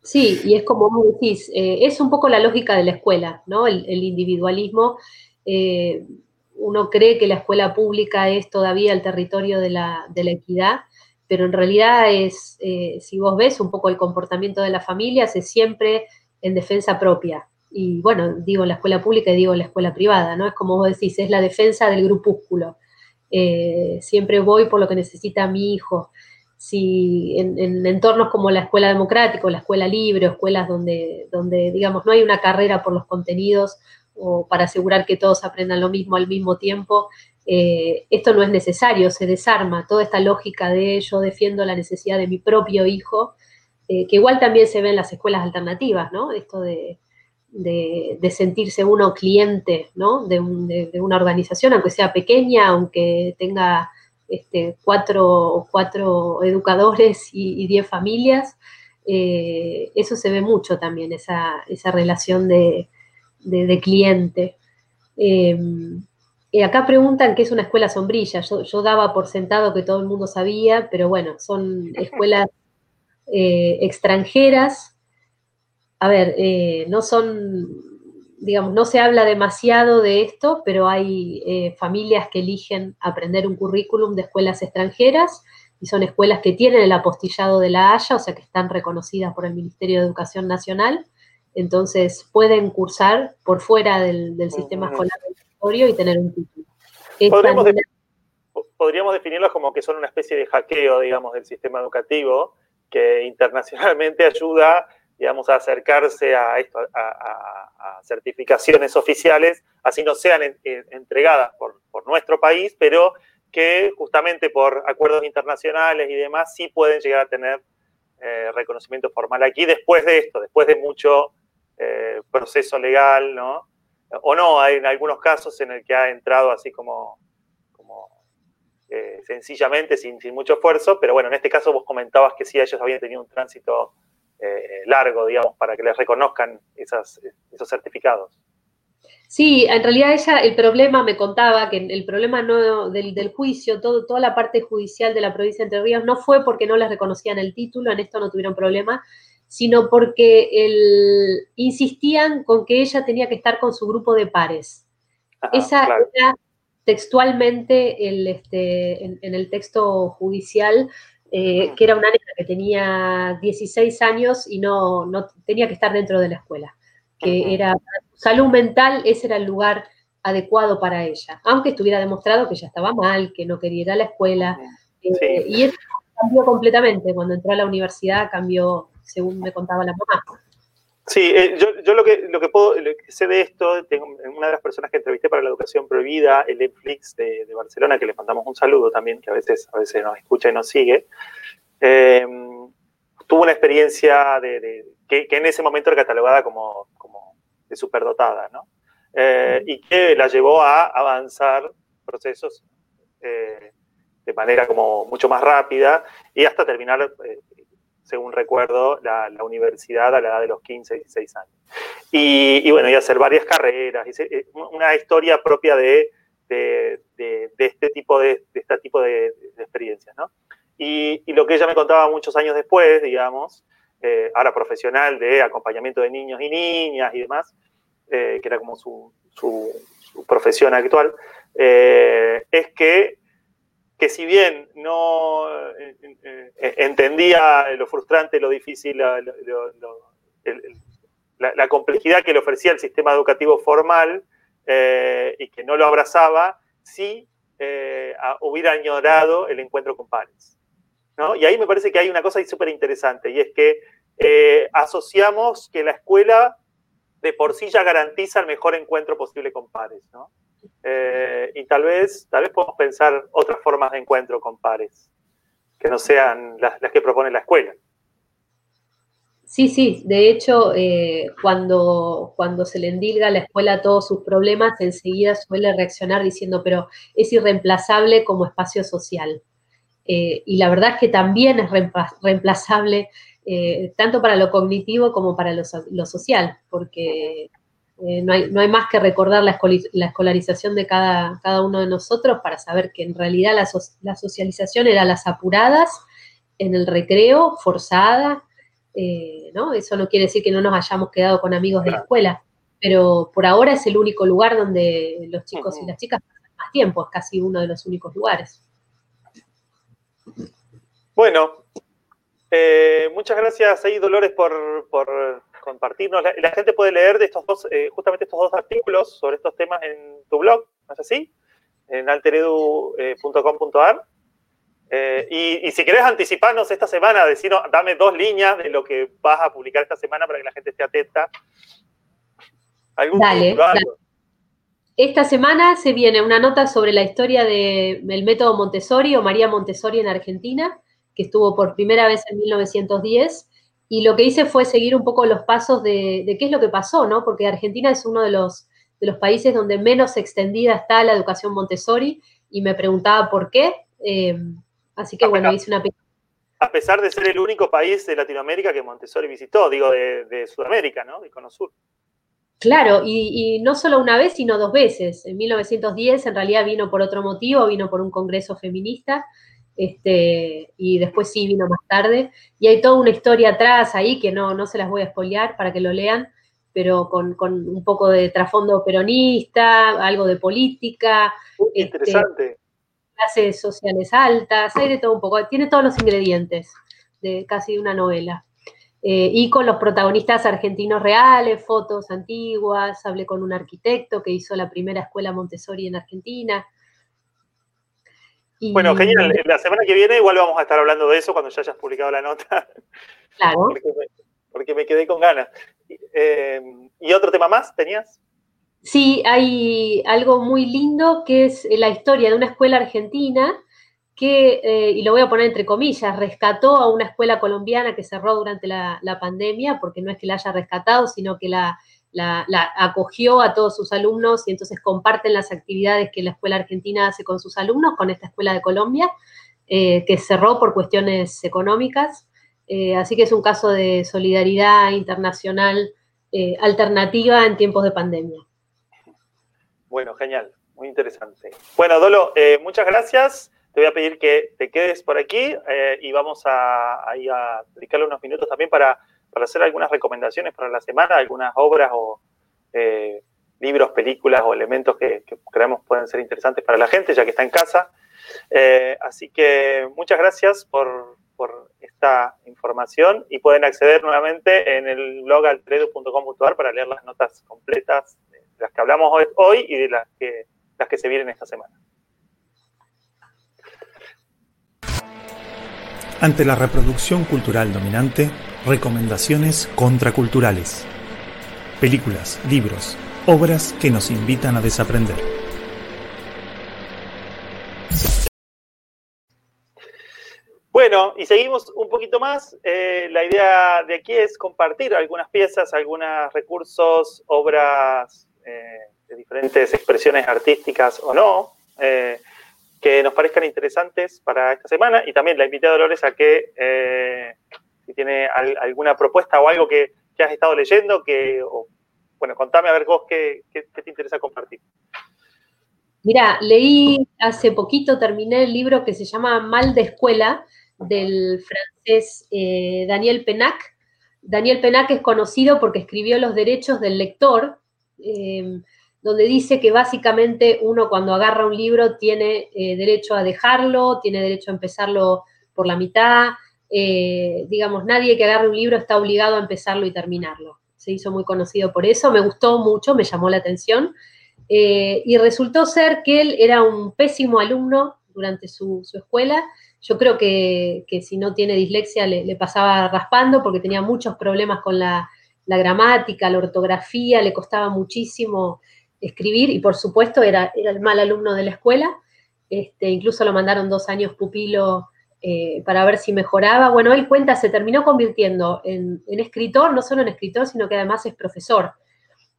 Sí, y es como vos decís, eh, es un poco la lógica de la escuela, ¿no? El, individualismo. Eh, uno cree que la escuela pública es todavía el territorio de la, equidad, pero en realidad es, eh, si vos ves un poco el comportamiento de las familias, es siempre en defensa propia. Y bueno, digo la escuela pública y digo la escuela privada, ¿no? Es como vos decís, es la defensa del grupúsculo. Eh, siempre voy por lo que necesita mi hijo. Si en, entornos como la escuela democrática, la escuela libre, escuelas donde, donde, digamos, no hay una carrera por los contenidos o para asegurar que todos aprendan lo mismo al mismo tiempo, eh, esto no es necesario, se desarma toda esta lógica de yo defiendo la necesidad de mi propio hijo, eh, que igual también se ve en las escuelas alternativas, ¿no? Esto de, de, sentirse uno cliente ¿no? de, una organización, aunque sea pequeña, aunque tenga este, cuatro, cuatro educadores y, diez familias. Eh, eso se ve mucho también, esa, relación de, cliente. Em, y acá preguntan qué es una escuela sombrilla. Yo, daba por sentado que todo el mundo sabía, pero bueno, son escuelas eh, extranjeras a ver, eh, no son, digamos, no se habla demasiado de esto, pero hay eh, familias que eligen aprender un currículum de escuelas extranjeras y son escuelas que tienen el apostillado de la Haya, o sea que están reconocidas por el Ministerio de Educación Nacional, entonces pueden cursar por fuera del, sistema escolar y tener un título. Podríamos, podríamos definirlos como que son una especie de hackeo, digamos, del sistema educativo que internacionalmente ayuda digamos, a acercarse a, esto, a, certificaciones oficiales, así no sean entregadas por, nuestro país, pero que justamente por acuerdos internacionales y demás sí pueden llegar a tener eh, reconocimiento formal aquí después de esto, después de mucho eh, proceso legal, ¿no? O no, hay en algunos casos en el que ha entrado así como, como eh, sencillamente, sin, sin mucho esfuerzo, pero bueno, en este caso vos comentabas que sí, ellos habían tenido un tránsito eh, largo, digamos, para que les reconozcan esos certificados. Sí, en realidad ella, el problema, me contaba que el problema no del, juicio, todo, toda la parte judicial de la provincia de Entre Ríos no fue porque no les reconocían el título, en esto no tuvieron problema, sino porque el, insistían con que ella tenía que estar con su grupo de pares. Esa era textualmente el, este, en, el texto judicial eh, que era una nena que tenía 16 años y no, no tenía que estar dentro de la escuela, que era salud mental, ese era el lugar adecuado para ella, aunque estuviera demostrado que ella estaba mal, que no quería ir a la escuela. Eh, y eso cambió completamente, cuando entró a la universidad cambió, según me contaba la mamá. Sí, eh, yo, yo, lo, que, lo, que puedo, lo que sé de esto, tengo una de las personas que entrevisté para la educación prohibida, el Netflix de, Barcelona, que le mandamos un saludo también, que a veces, a veces nos escucha y nos sigue, em, tuvo una experiencia que, que, en ese momento era catalogada como, como de superdotada, ¿no? Eh, y que la llevó a avanzar procesos eh, de manera como mucho más rápida y hasta terminar según recuerdo, la, universidad a la edad de los 15, 16 años. Y, bueno, y hacer varias carreras, eh, una historia propia de, de, este tipo de, este tipo de, experiencias, ¿no? Y, lo que ella me contaba muchos años después, digamos, eh, ahora profesional de acompañamiento de niños y niñas y demás, eh, que era como su, su, su profesión actual, es que que si bien no eh, eh, eh, entendía lo frustrante, lo difícil, la, complejidad que le ofrecía el sistema educativo formal y que no lo abrazaba, sí hubiera añorado el encuentro con pares. Y ahí me parece que hay una cosa súper interesante y es que asociamos que la escuela de por sí ya garantiza el mejor encuentro posible con pares. Eh, y tal vez, tal vez podemos pensar otras formas de encuentro con pares, que no sean las, que propone la escuela. Sí, sí, de hecho, eh, cuando, cuando se le endilga a la escuela todos sus problemas, enseguida suele reaccionar diciendo, pero es irreemplazable como espacio social. Eh, y la verdad es que también es reemplazable tanto para lo cognitivo como para lo, lo social, porque eh, no, hay, más que recordar la, escolarización de cada, cada, uno de nosotros para saber que en realidad la, socialización era las apuradas, en el recreo, forzada, eh, ¿no? Eso no quiere decir que no nos hayamos quedado con amigos de la escuela, pero por ahora es el único lugar donde los chicos y las chicas pasan más tiempo, es casi uno de los únicos lugares. Bueno, eh, muchas gracias ahí, Dolores, por compartirnos. La, gente puede leer de estos dos, eh, justamente estos dos artículos sobre estos temas en tu blog, ¿no es así? En alteredu.com.ar. Eh, y, si querés anticiparnos esta semana, decirnos, dame dos líneas de lo que vas a publicar esta semana para que la gente esté atenta. ¿Algún dale, Esta semana se viene una nota sobre la historia del método Montessori o María Montessori en Argentina, que estuvo por primera vez en 1910 y lo que hice fue seguir un poco los pasos de, qué es lo que pasó, ¿no? Porque Argentina es uno de los, de los países donde menos extendida está la educación Montessori y me preguntaba por qué. Eh, así que bueno, hice una A pesar de ser el único país de Latinoamérica que Montessori visitó, digo, de, Sudamérica, ¿no? De Cono Sur. Claro, y, y, no solo una vez, sino dos veces. En 1910 en realidad vino por otro motivo, vino por un congreso feminista, este, y después sí vino más tarde. Y hay toda una historia atrás ahí que no, no se las voy a espolear para que lo lean, pero con, un poco de trasfondo peronista, algo de política. Este, interesante. clases sociales altas, hay de todo un poco, tiene todos los ingredientes de casi una novela. Eh, y con los protagonistas argentinos reales, fotos antiguas, hablé con un arquitecto que hizo la primera escuela Montessori en Argentina. Bueno, genial. La semana que viene igual vamos a estar hablando de eso cuando ya hayas publicado la nota. Claro. Porque me, quedé con ganas. Eh, ¿Y otro tema más tenías? Sí, hay algo muy lindo que es la historia de una escuela argentina que, eh, y lo voy a poner entre comillas, rescató a una escuela colombiana que cerró durante la pandemia, porque no es que la haya rescatado, sino que la, la, acogió a todos sus alumnos y entonces comparten las actividades que la Escuela Argentina hace con sus alumnos, con esta Escuela de Colombia, eh, que cerró por cuestiones económicas. Eh, así que es un caso de solidaridad internacional eh, alternativa en tiempos de pandemia. Bueno, genial, muy interesante. Bueno, Dolo, muchas gracias. Te voy a pedir que te quedes por aquí y vamos a, a dedicarle unos minutos también para para hacer algunas recomendaciones para la semana, algunas obras o eh, libros, películas o elementos que, creemos pueden ser interesantes para la gente, ya que está en casa. Eh, así que muchas gracias por, esta información y pueden acceder nuevamente en el blog altredo.com.ar para leer las notas completas de las que hablamos hoy, y de las que, las que se vienen esta semana. Ante la reproducción cultural dominante, recomendaciones contraculturales. Películas, libros, obras que nos invitan a desaprender. Bueno, y seguimos un poquito más. Eh, la idea de aquí es compartir algunas piezas, algunos recursos, obras eh, de diferentes expresiones artísticas o no, eh, que nos parezcan interesantes para esta semana. Y también la invité a Dolores a que si tiene alguna propuesta o algo que, has estado leyendo, que, bueno, contame a ver vos qué, te interesa compartir. Mira, leí hace poquito, terminé el libro que se llama Mal de Escuela, del francés eh, Daniel Penac. Daniel Penac es conocido porque escribió Los derechos del lector, eh, donde dice que básicamente uno cuando agarra un libro tiene eh, derecho a dejarlo, tiene derecho a empezarlo por la mitad, eh, digamos, nadie que agarre un libro está obligado a empezarlo y terminarlo. Se hizo muy conocido por eso, me gustó mucho, me llamó la atención. Eh, y resultó ser que él era un pésimo alumno durante su, escuela. Yo creo que, si no tiene dislexia le, pasaba raspando porque tenía muchos problemas con la, gramática, la ortografía, le costaba muchísimo escribir y por supuesto era, era el mal alumno de la escuela. Este, incluso lo mandaron dos años pupilo eh, para ver si mejoraba. Bueno, él cuenta, se terminó convirtiendo en, escritor, no solo en escritor, sino que además es profesor.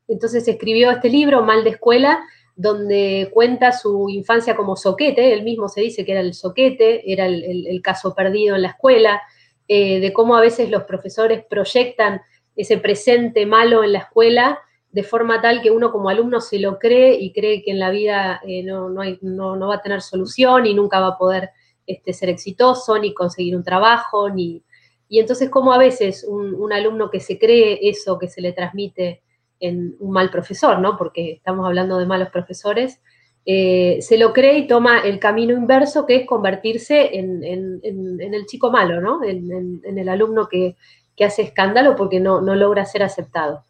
Entonces escribió este libro, Mal de Escuela, donde cuenta su infancia como soquete, él mismo se dice que era el soquete, era el, caso perdido en la escuela, eh, de cómo a veces los profesores proyectan ese presente malo en la escuela de forma tal que uno como alumno se lo cree y cree que en la vida eh, no, no, va a tener solución y nunca va a poder este, ser exitoso, ni conseguir un trabajo, ni... Y entonces como a veces un, alumno que se cree eso que se le transmite en un mal profesor, ¿no? Porque estamos hablando de malos profesores, eh, se lo cree y toma el camino inverso, que es convertirse en, el chico malo, ¿no? En, el alumno que, hace escándalo porque no, no logra ser aceptado.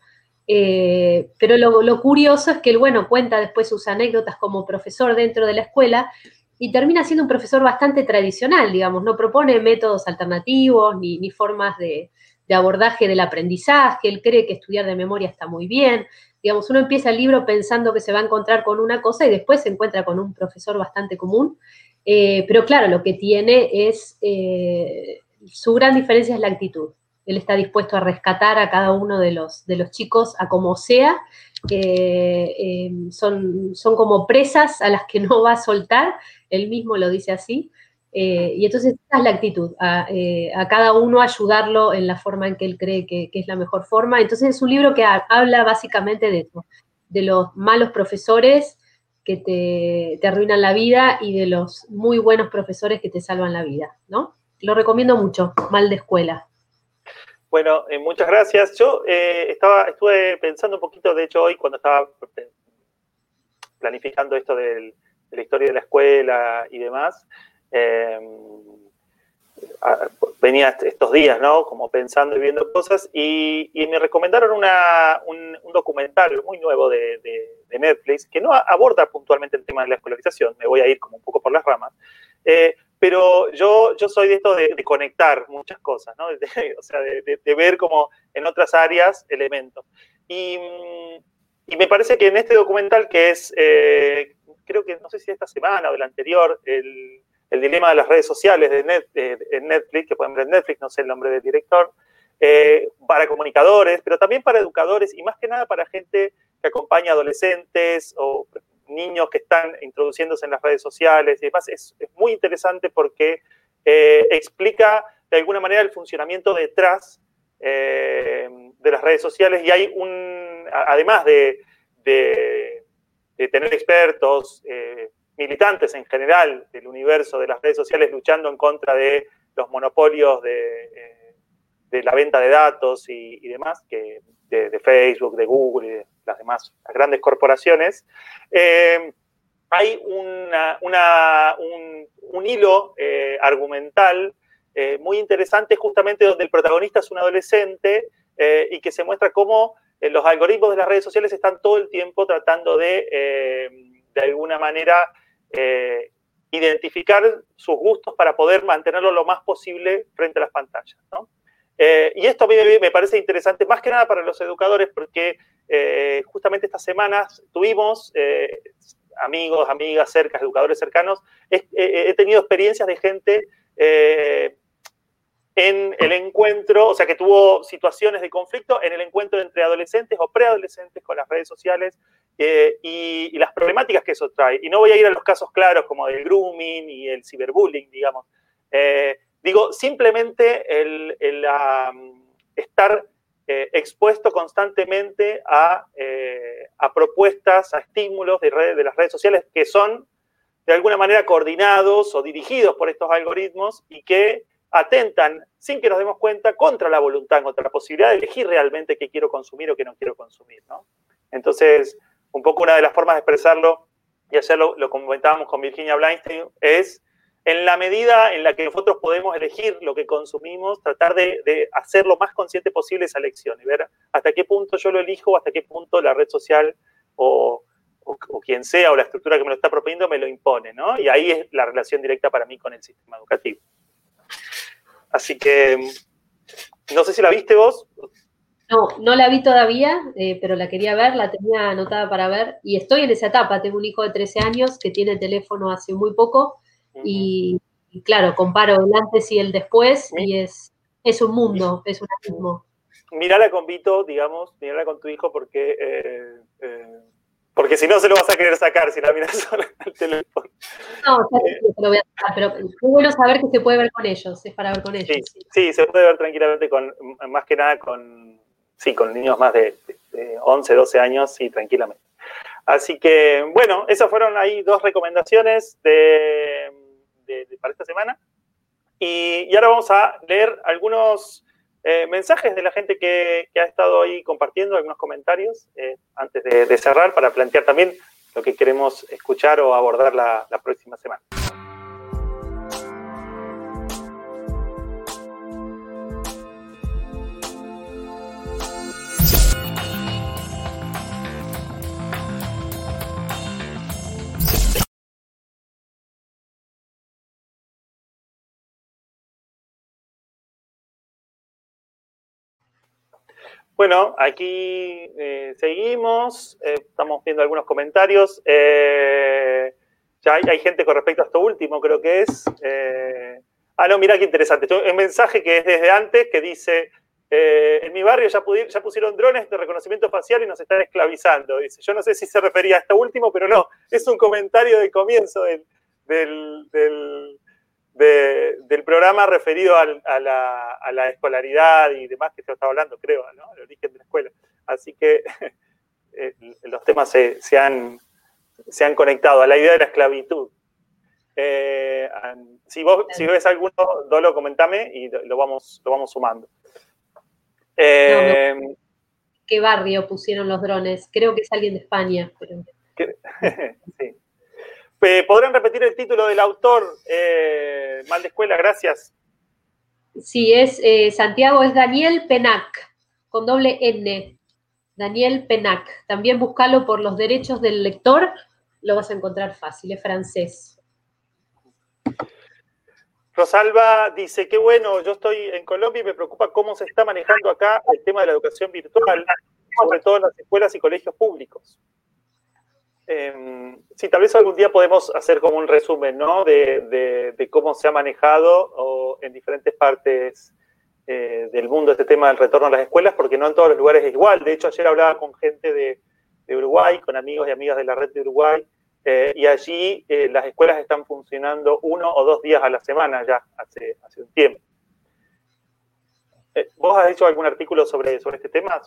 Eh, pero lo, curioso es que él, bueno, cuenta después sus anécdotas como profesor dentro de la escuela y termina siendo un profesor bastante tradicional, digamos, no propone métodos alternativos ni, formas de, abordaje del aprendizaje, él cree que estudiar de memoria está muy bien, digamos, uno empieza el libro pensando que se va a encontrar con una cosa y después se encuentra con un profesor bastante común, eh, pero claro, lo que tiene es, eh, su gran diferencia es la actitud. Él está dispuesto a rescatar a cada uno de los, de los chicos a como sea, eh, son, son como presas a las que no va a soltar, él mismo lo dice así, eh, y entonces esa es la actitud, eh, a, cada uno ayudarlo en la forma en que él cree que, es la mejor forma. Entonces es un libro que habla básicamente de eso, de los malos profesores que te, te, arruinan la vida y de los muy buenos profesores que te salvan la vida, ¿no? Lo recomiendo mucho, Mal de Escuela. Bueno, eh, muchas gracias. Yo eh, estaba, estuve pensando un poquito, de hecho, hoy cuando estaba eh, planificando esto de la historia de la escuela y demás, venía estos días, ¿no? Como pensando y viendo cosas, y, me recomendaron un, documental muy nuevo de, Netflix que no aborda puntualmente el tema de la escolarización, me voy a ir como un poco por las ramas, pero yo, yo soy de esto de, conectar muchas cosas, ¿no? o sea, de, ver como en otras áreas elementos. Y, me parece que en este documental que es, eh, creo que no sé si esta semana o del anterior, el, el dilema de las redes sociales de, Netflix, que pueden ver en Netflix, no sé el nombre del director, eh, para comunicadores, pero también para educadores y más que nada para gente que acompaña adolescentes o niños que están introduciéndose en las redes sociales y demás, es, muy interesante porque eh, explica de alguna manera el funcionamiento detrás eh, de las redes sociales y hay un, además de, tener expertos, eh, militantes en general del universo de las redes sociales luchando en contra de los monopolios de, la venta de datos y, demás, que de, Facebook, de Google de las demás las grandes corporaciones, eh, hay un, hilo eh, argumental eh, muy interesante justamente donde el protagonista es un adolescente y que se muestra cómo los algoritmos de las redes sociales están todo el tiempo tratando de, de alguna manera, identificar sus gustos para poder mantenerlo lo más posible frente a las pantallas. y esto a mí me, parece interesante, más que nada para los educadores, porque eh, justamente estas semanas tuvimos eh, amigos, amigas, cercas, educadores cercanos. Eh, he, tenido experiencias de gente en el encuentro, o sea, que tuvo situaciones de conflicto en el encuentro entre adolescentes o preadolescentes con las redes sociales y, las problemáticas que eso trae. Y no voy a ir a los casos claros como el grooming y el ciberbullying, digamos. digo, simplemente el, estar eh, expuesto constantemente eh, a, propuestas, a estímulos de, de las redes sociales que son de alguna manera coordinados o dirigidos por estos algoritmos y que atentan, sin que nos demos cuenta, contra la voluntad, contra la posibilidad de elegir realmente qué quiero consumir o qué no quiero consumir. Entonces, un poco una de las formas de expresarlo, y ayer lo comentábamos con Virginia Bleinstein, es en la medida en la que nosotros podemos elegir lo que consumimos, tratar de, hacer lo más consciente posible esa elección y ver hasta qué punto yo lo elijo, hasta qué punto la red social o, quien sea o la estructura que me lo está proponiendo me lo impone, ¿no? Y ahí es la relación directa para mí con el sistema educativo. Así que, no sé si la viste vos. No, no la vi todavía, eh, pero la quería ver, la tenía anotada para ver y estoy en esa etapa. Tengo un hijo de 13 años que tiene teléfono hace muy poco y, claro, comparo el antes y el después y es, es un mundo, es un abismo. Mirala con Vito, digamos, mirala con tu hijo porque eh, eh, porque si no se lo vas a querer sacar si la miras el teléfono. No, eh, se lo voy a sacar, pero es bueno saber que se puede ver con ellos, es para ver con ellos. Sí, se puede ver tranquilamente con, más que nada con, sí, con niños más de, 11, 12 años, sí, tranquilamente. Así que, bueno, esas fueron ahí dos recomendaciones de, para esta semana. Y, y ahora vamos a leer algunos eh, mensajes de la gente que, ha estado ahí compartiendo, algunos comentarios, eh, antes de, cerrar, para plantear también lo que queremos escuchar o abordar la próxima semana. Bueno, aquí eh, seguimos, eh, estamos viendo algunos comentarios. Eh, ya hay, gente con respecto a esto último, creo que es. ah, no, mira qué interesante. Un mensaje que es desde antes que dice: En mi barrio ya, ya, pusieron drones de reconocimiento facial y nos están esclavizando. Dice: Yo no sé si se refería a esto último, pero no, es un comentario de comienzo del, del del programa referido a, la, escolaridad y demás que se estaba hablando, creo, ¿no? El origen de la escuela. Así que eh, los temas se, han, se, han, conectado a la idea de la esclavitud. Eh, si vos si ves alguno, Dolo, comentame y lo vamos, lo vamos sumando. Eh, ¿Qué barrio pusieron los drones? Creo que es alguien de España. sí. Eh, ¿Podrán repetir el título del autor? Eh, mal de escuela, gracias. Sí, es eh, Santiago, es Daniel Penac, con doble N. Daniel Penac. También búscalo por los derechos del lector, lo vas a encontrar fácil, es francés. Rosalba dice, qué bueno, yo estoy en Colombia y me preocupa cómo se está manejando acá el tema de la educación virtual, sobre todo en las escuelas y colegios públicos. Eh, sí, tal vez algún día podemos hacer como un resumen, ¿no? De, cómo se ha manejado en diferentes partes eh, del mundo este tema del retorno a las escuelas, porque no en todos los lugares es igual. De hecho, ayer hablaba con gente de, Uruguay, con amigos y amigas de la red de Uruguay, eh, y allí eh, las escuelas están funcionando uno o dos días a la semana ya hace, un tiempo. ¿Vos has hecho algún artículo sobre, sobre este tema?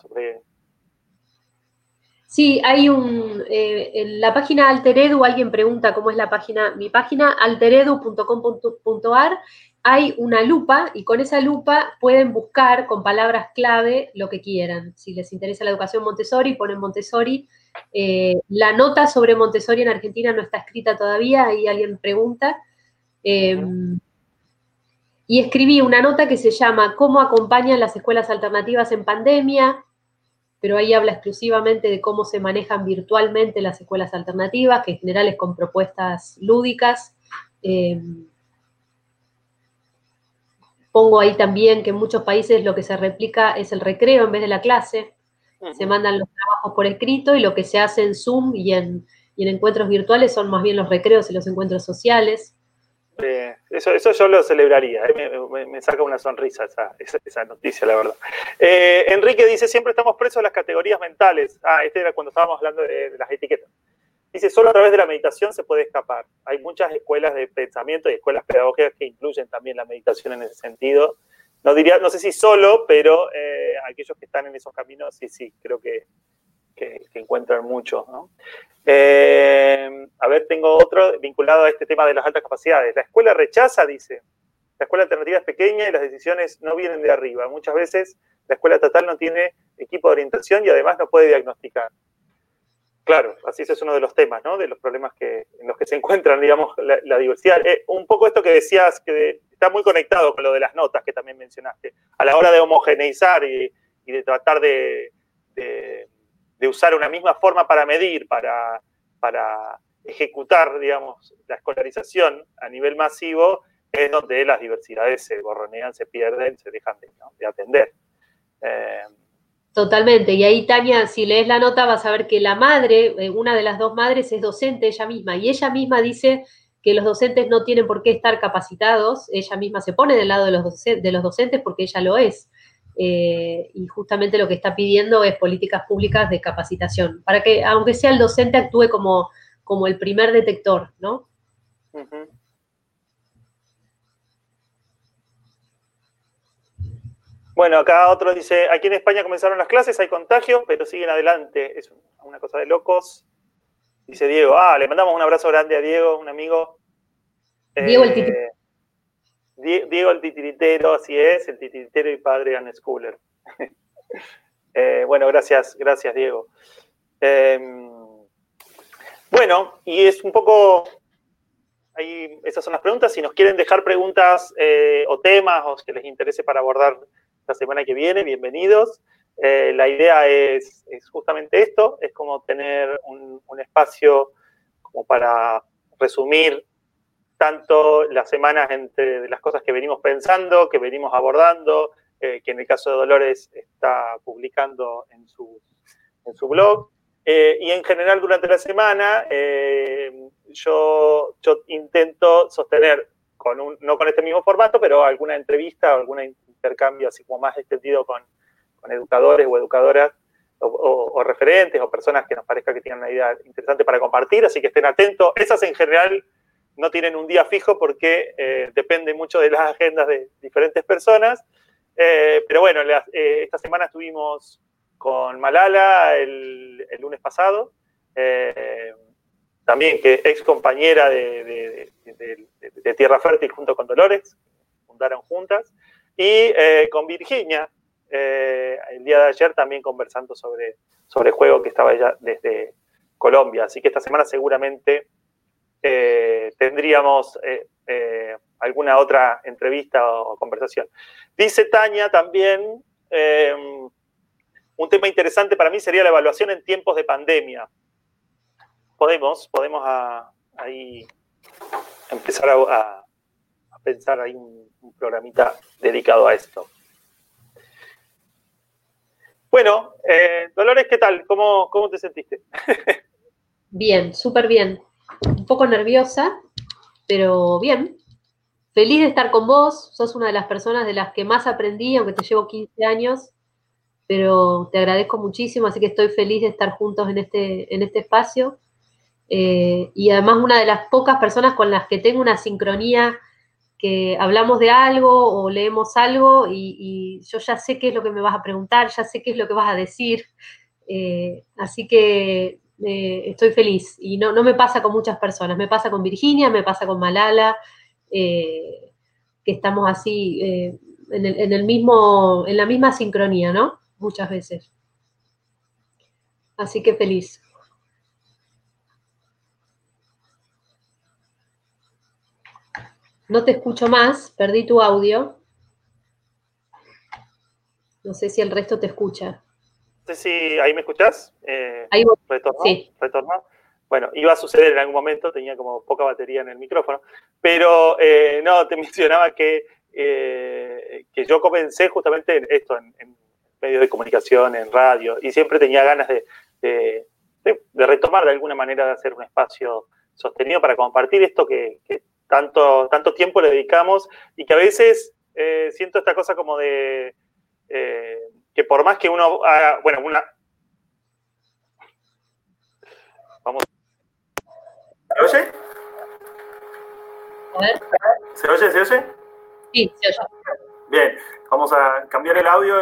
Sí, hay un, eh, en la página Alteredu, alguien pregunta cómo es la página, mi página, alteredu.com.ar, hay una lupa y con esa lupa pueden buscar con palabras clave lo que quieran. Si les interesa la educación Montessori, ponen Montessori. Eh, la nota sobre Montessori en Argentina no está escrita todavía, ahí alguien pregunta. Em, y escribí una nota que se llama ¿Cómo acompañan las escuelas alternativas en pandemia? Pero ahí habla exclusivamente de cómo se manejan virtualmente las escuelas alternativas, que en general es con propuestas lúdicas. Eh, pongo ahí también que en muchos países lo que se replica es el recreo en vez de la clase. Se mandan los trabajos por escrito y lo que se hace en Zoom y en, y en encuentros virtuales son más bien los recreos y los encuentros sociales. Eh, eso, eso yo lo celebraría, eh, me, saca una sonrisa esa, esa, noticia, la verdad. Eh, Enrique dice, siempre estamos presos de las categorías mentales. Ah, este era cuando estábamos hablando de, las etiquetas. Dice, solo a través de la meditación se puede escapar. Hay muchas escuelas de pensamiento y escuelas pedagógicas que incluyen también la meditación en ese sentido. No diría, no sé si solo, pero aquellos que están en esos caminos, sí, sí, creo que, que, encuentran mucho. ¿no? Eh, a ver, tengo otro vinculado a este tema de las altas capacidades. La escuela rechaza, dice. La escuela alternativa es pequeña y las decisiones no vienen de arriba. Muchas veces la escuela estatal no tiene equipo de orientación y además no puede diagnosticar. Claro, así ese es uno de los temas, ¿no? De los problemas que, en los que se encuentran, digamos, la, diversidad. Eh, un poco esto que decías, que está muy conectado con lo de las notas que también mencionaste. A la hora de homogeneizar y, de tratar de, de usar una misma forma para medir, para, para ejecutar, digamos, la escolarización a nivel masivo, es donde las diversidades se borronean, se pierden, se dejan de, atender. Eh, Totalmente. Y ahí, Tania, si lees la nota, vas a ver que la madre, eh, una de las dos madres, es docente ella misma. Y ella misma dice que los docentes no tienen por qué estar capacitados. Ella misma se pone del lado de los, de los docentes porque ella lo es. Eh, y justamente lo que está pidiendo es políticas públicas de capacitación, para que, aunque sea el docente, actúe como, como el primer detector, ¿no? Bueno, acá otro dice, aquí en España comenzaron las clases, hay contagio, pero siguen adelante. Es una cosa de locos. Dice Diego, ah, le mandamos un abrazo grande a Diego, un amigo. Diego el. Eh, Diego el titiritero, así es, el titiritero y padre Anne Schooler. Eh, bueno, gracias, gracias Diego. Em, bueno, y es un poco, ahí, esas son las preguntas. Si nos quieren dejar preguntas eh, o temas o que les interese para abordar la semana que viene, bienvenidos. Eh, la idea es, justamente esto, es como tener un, espacio como para resumir tanto las semanas entre las cosas que venimos pensando, que venimos abordando, eh, que en el caso de Dolores está publicando en su, en su blog. Eh, y en general durante la semana yo, yo intento sostener, con un, no con este mismo formato, pero alguna entrevista, alguna intercambio así como más extendido con, educadores o educadoras o, referentes o personas que nos parezca que tienen una idea interesante para compartir, así que estén atentos. Esas en general no tienen un día fijo porque eh, depende mucho de las agendas de diferentes personas. Eh, pero bueno, eh, esta semana estuvimos con Malala el, lunes pasado, también que ex compañera de, Tierra Fértil junto con Dolores, fundaron juntas. Y eh, con Virginia, eh, el día de ayer también conversando sobre, sobre juego que estaba ella desde Colombia. Así que esta semana seguramente eh, tendríamos alguna otra entrevista o conversación. Dice Tania también, un tema interesante para mí sería la evaluación en tiempos de pandemia. Podemos, podemos ahí empezar a, pensar ahí un, un programita dedicado a esto. Bueno, eh, Dolores, ¿qué tal? ¿Cómo, cómo te sentiste? bien, súper bien. Un poco nerviosa, pero bien. Feliz de estar con vos. Sos una de las personas de las que más aprendí, aunque te llevo 15 años, pero te agradezco muchísimo, así que estoy feliz de estar juntos en este, en este espacio. Eh, y además una de las pocas personas con las que tengo una sincronía que hablamos de algo o leemos algo y, yo ya sé qué es lo que me vas a preguntar, ya sé qué es lo que vas a decir, eh, así que eh, estoy feliz y no, me pasa con muchas personas, me pasa con Virginia, me pasa con Malala, eh, que estamos así en, el, en, el, mismo, en la misma sincronía, ¿no? Muchas veces. Así que feliz. No te escucho más, perdí tu audio. No sé si el resto te escucha. No sé si ahí me escuchás. Eh, ahí retornó, sí. retornó. Bueno, iba a suceder en algún momento, tenía como poca batería en el micrófono, pero eh, no, te mencionaba que, eh, que yo comencé justamente en esto, en, medios de comunicación, en radio, y siempre tenía ganas de, de, retomar de alguna manera, de hacer un espacio sostenido para compartir esto que, que tanto, tanto tiempo le dedicamos y que a veces eh, siento esta cosa como de que por más que uno haga, bueno, una... Vamos. ¿Se oye? A ver. ¿Se oye? ¿Se oye? Sí, se oye. Bien, vamos a cambiar el audio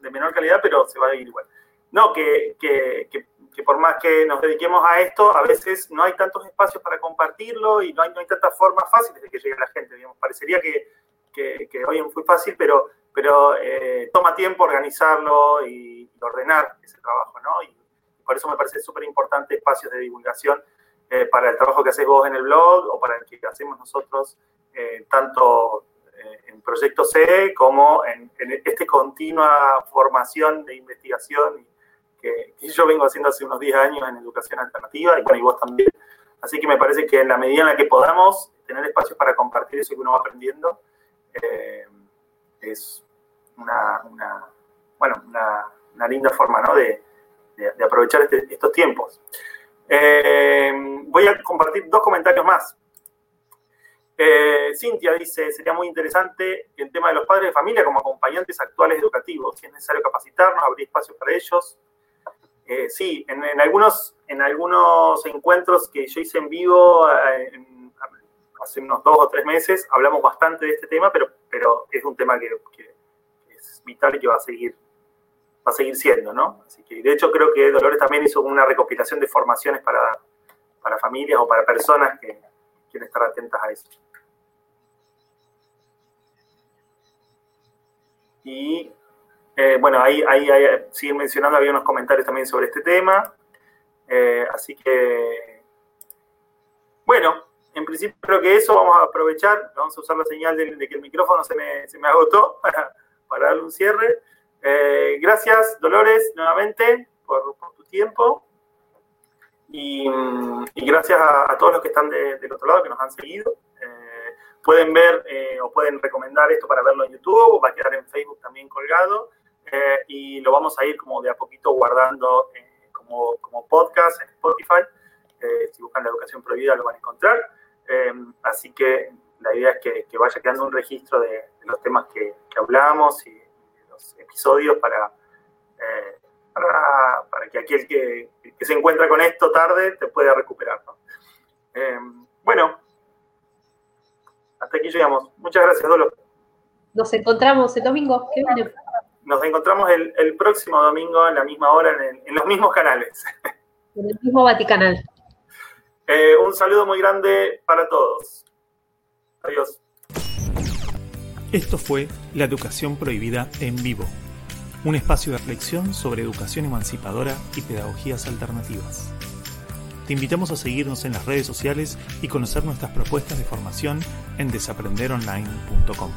de menor calidad, pero se va a ir igual. No, que, que, que que por más que nos dediquemos a esto, a veces no hay tantos espacios para compartirlo y no hay, no hay tantas formas fáciles de que llegue la gente. Digamos. Parecería que, que, hoy es muy fácil, pero, pero eh, toma tiempo organizarlo y, ordenar ese trabajo, ¿no? Y por eso me parece súper importante espacios de divulgación eh, para el trabajo que haces vos en el blog o para el que hacemos nosotros, eh, tanto en Proyecto C como en, en esta continua formación de investigación que, yo vengo haciendo hace unos 10 años en educación alternativa y bueno, y vos también. Así que me parece que en la medida en la que podamos tener espacios para compartir eso que uno va aprendiendo, eh, es una, bueno, una, linda forma ¿no? de, aprovechar este, estos tiempos. Eh, voy a compartir dos comentarios más. Eh, Cintia dice, sería muy interesante el tema de los padres de familia como acompañantes actuales educativos. Si es necesario capacitarnos, abrir espacios para ellos. Eh, sí, en, algunos, en algunos encuentros que yo hice en vivo hace unos dos o tres meses, hablamos bastante de este tema, pero, pero es un tema que, vital y que va a seguir va a seguir siendo, ¿no? Así que, de hecho, creo que Dolores también hizo una recopilación de formaciones para, para familias o para personas que quieren estar atentas a eso. Y eh, bueno, ahí, ahí, siguen mencionando, había unos comentarios también sobre este tema. Eh, así que, bueno, en principio creo que eso vamos a aprovechar, vamos a usar la señal de, que el micrófono se me, se me agotó para, para, darle un cierre. Eh, gracias, Dolores, nuevamente por, tu tiempo. Y, gracias a, todos los que están del otro lado, que nos han seguido pueden ver eh, o pueden recomendar esto para verlo en YouTube, va a quedar en Facebook también colgado eh, y lo vamos a ir como de a poquito guardando eh, como, como, podcast en Spotify. si buscan la educación prohibida lo van a encontrar. así que la idea es que, que, vaya quedando un registro de, los temas que, que, hablamos y los episodios para, para, para, que aquel que, que, se encuentra con esto tarde te pueda recuperar. bueno, hasta aquí llegamos. Muchas gracias, Dolo. Nos encontramos el domingo. ¿Qué viene? Nos encontramos el, próximo domingo en la misma hora, en, los mismos canales. En el mismo Vaticanal. Eh, un saludo muy grande para todos. Adiós. Esto fue La Educación Prohibida en Vivo, un espacio de reflexión sobre educación emancipadora y pedagogías alternativas. Te invitamos a seguirnos en las redes sociales y conocer nuestras propuestas de formación en desaprenderonline.com.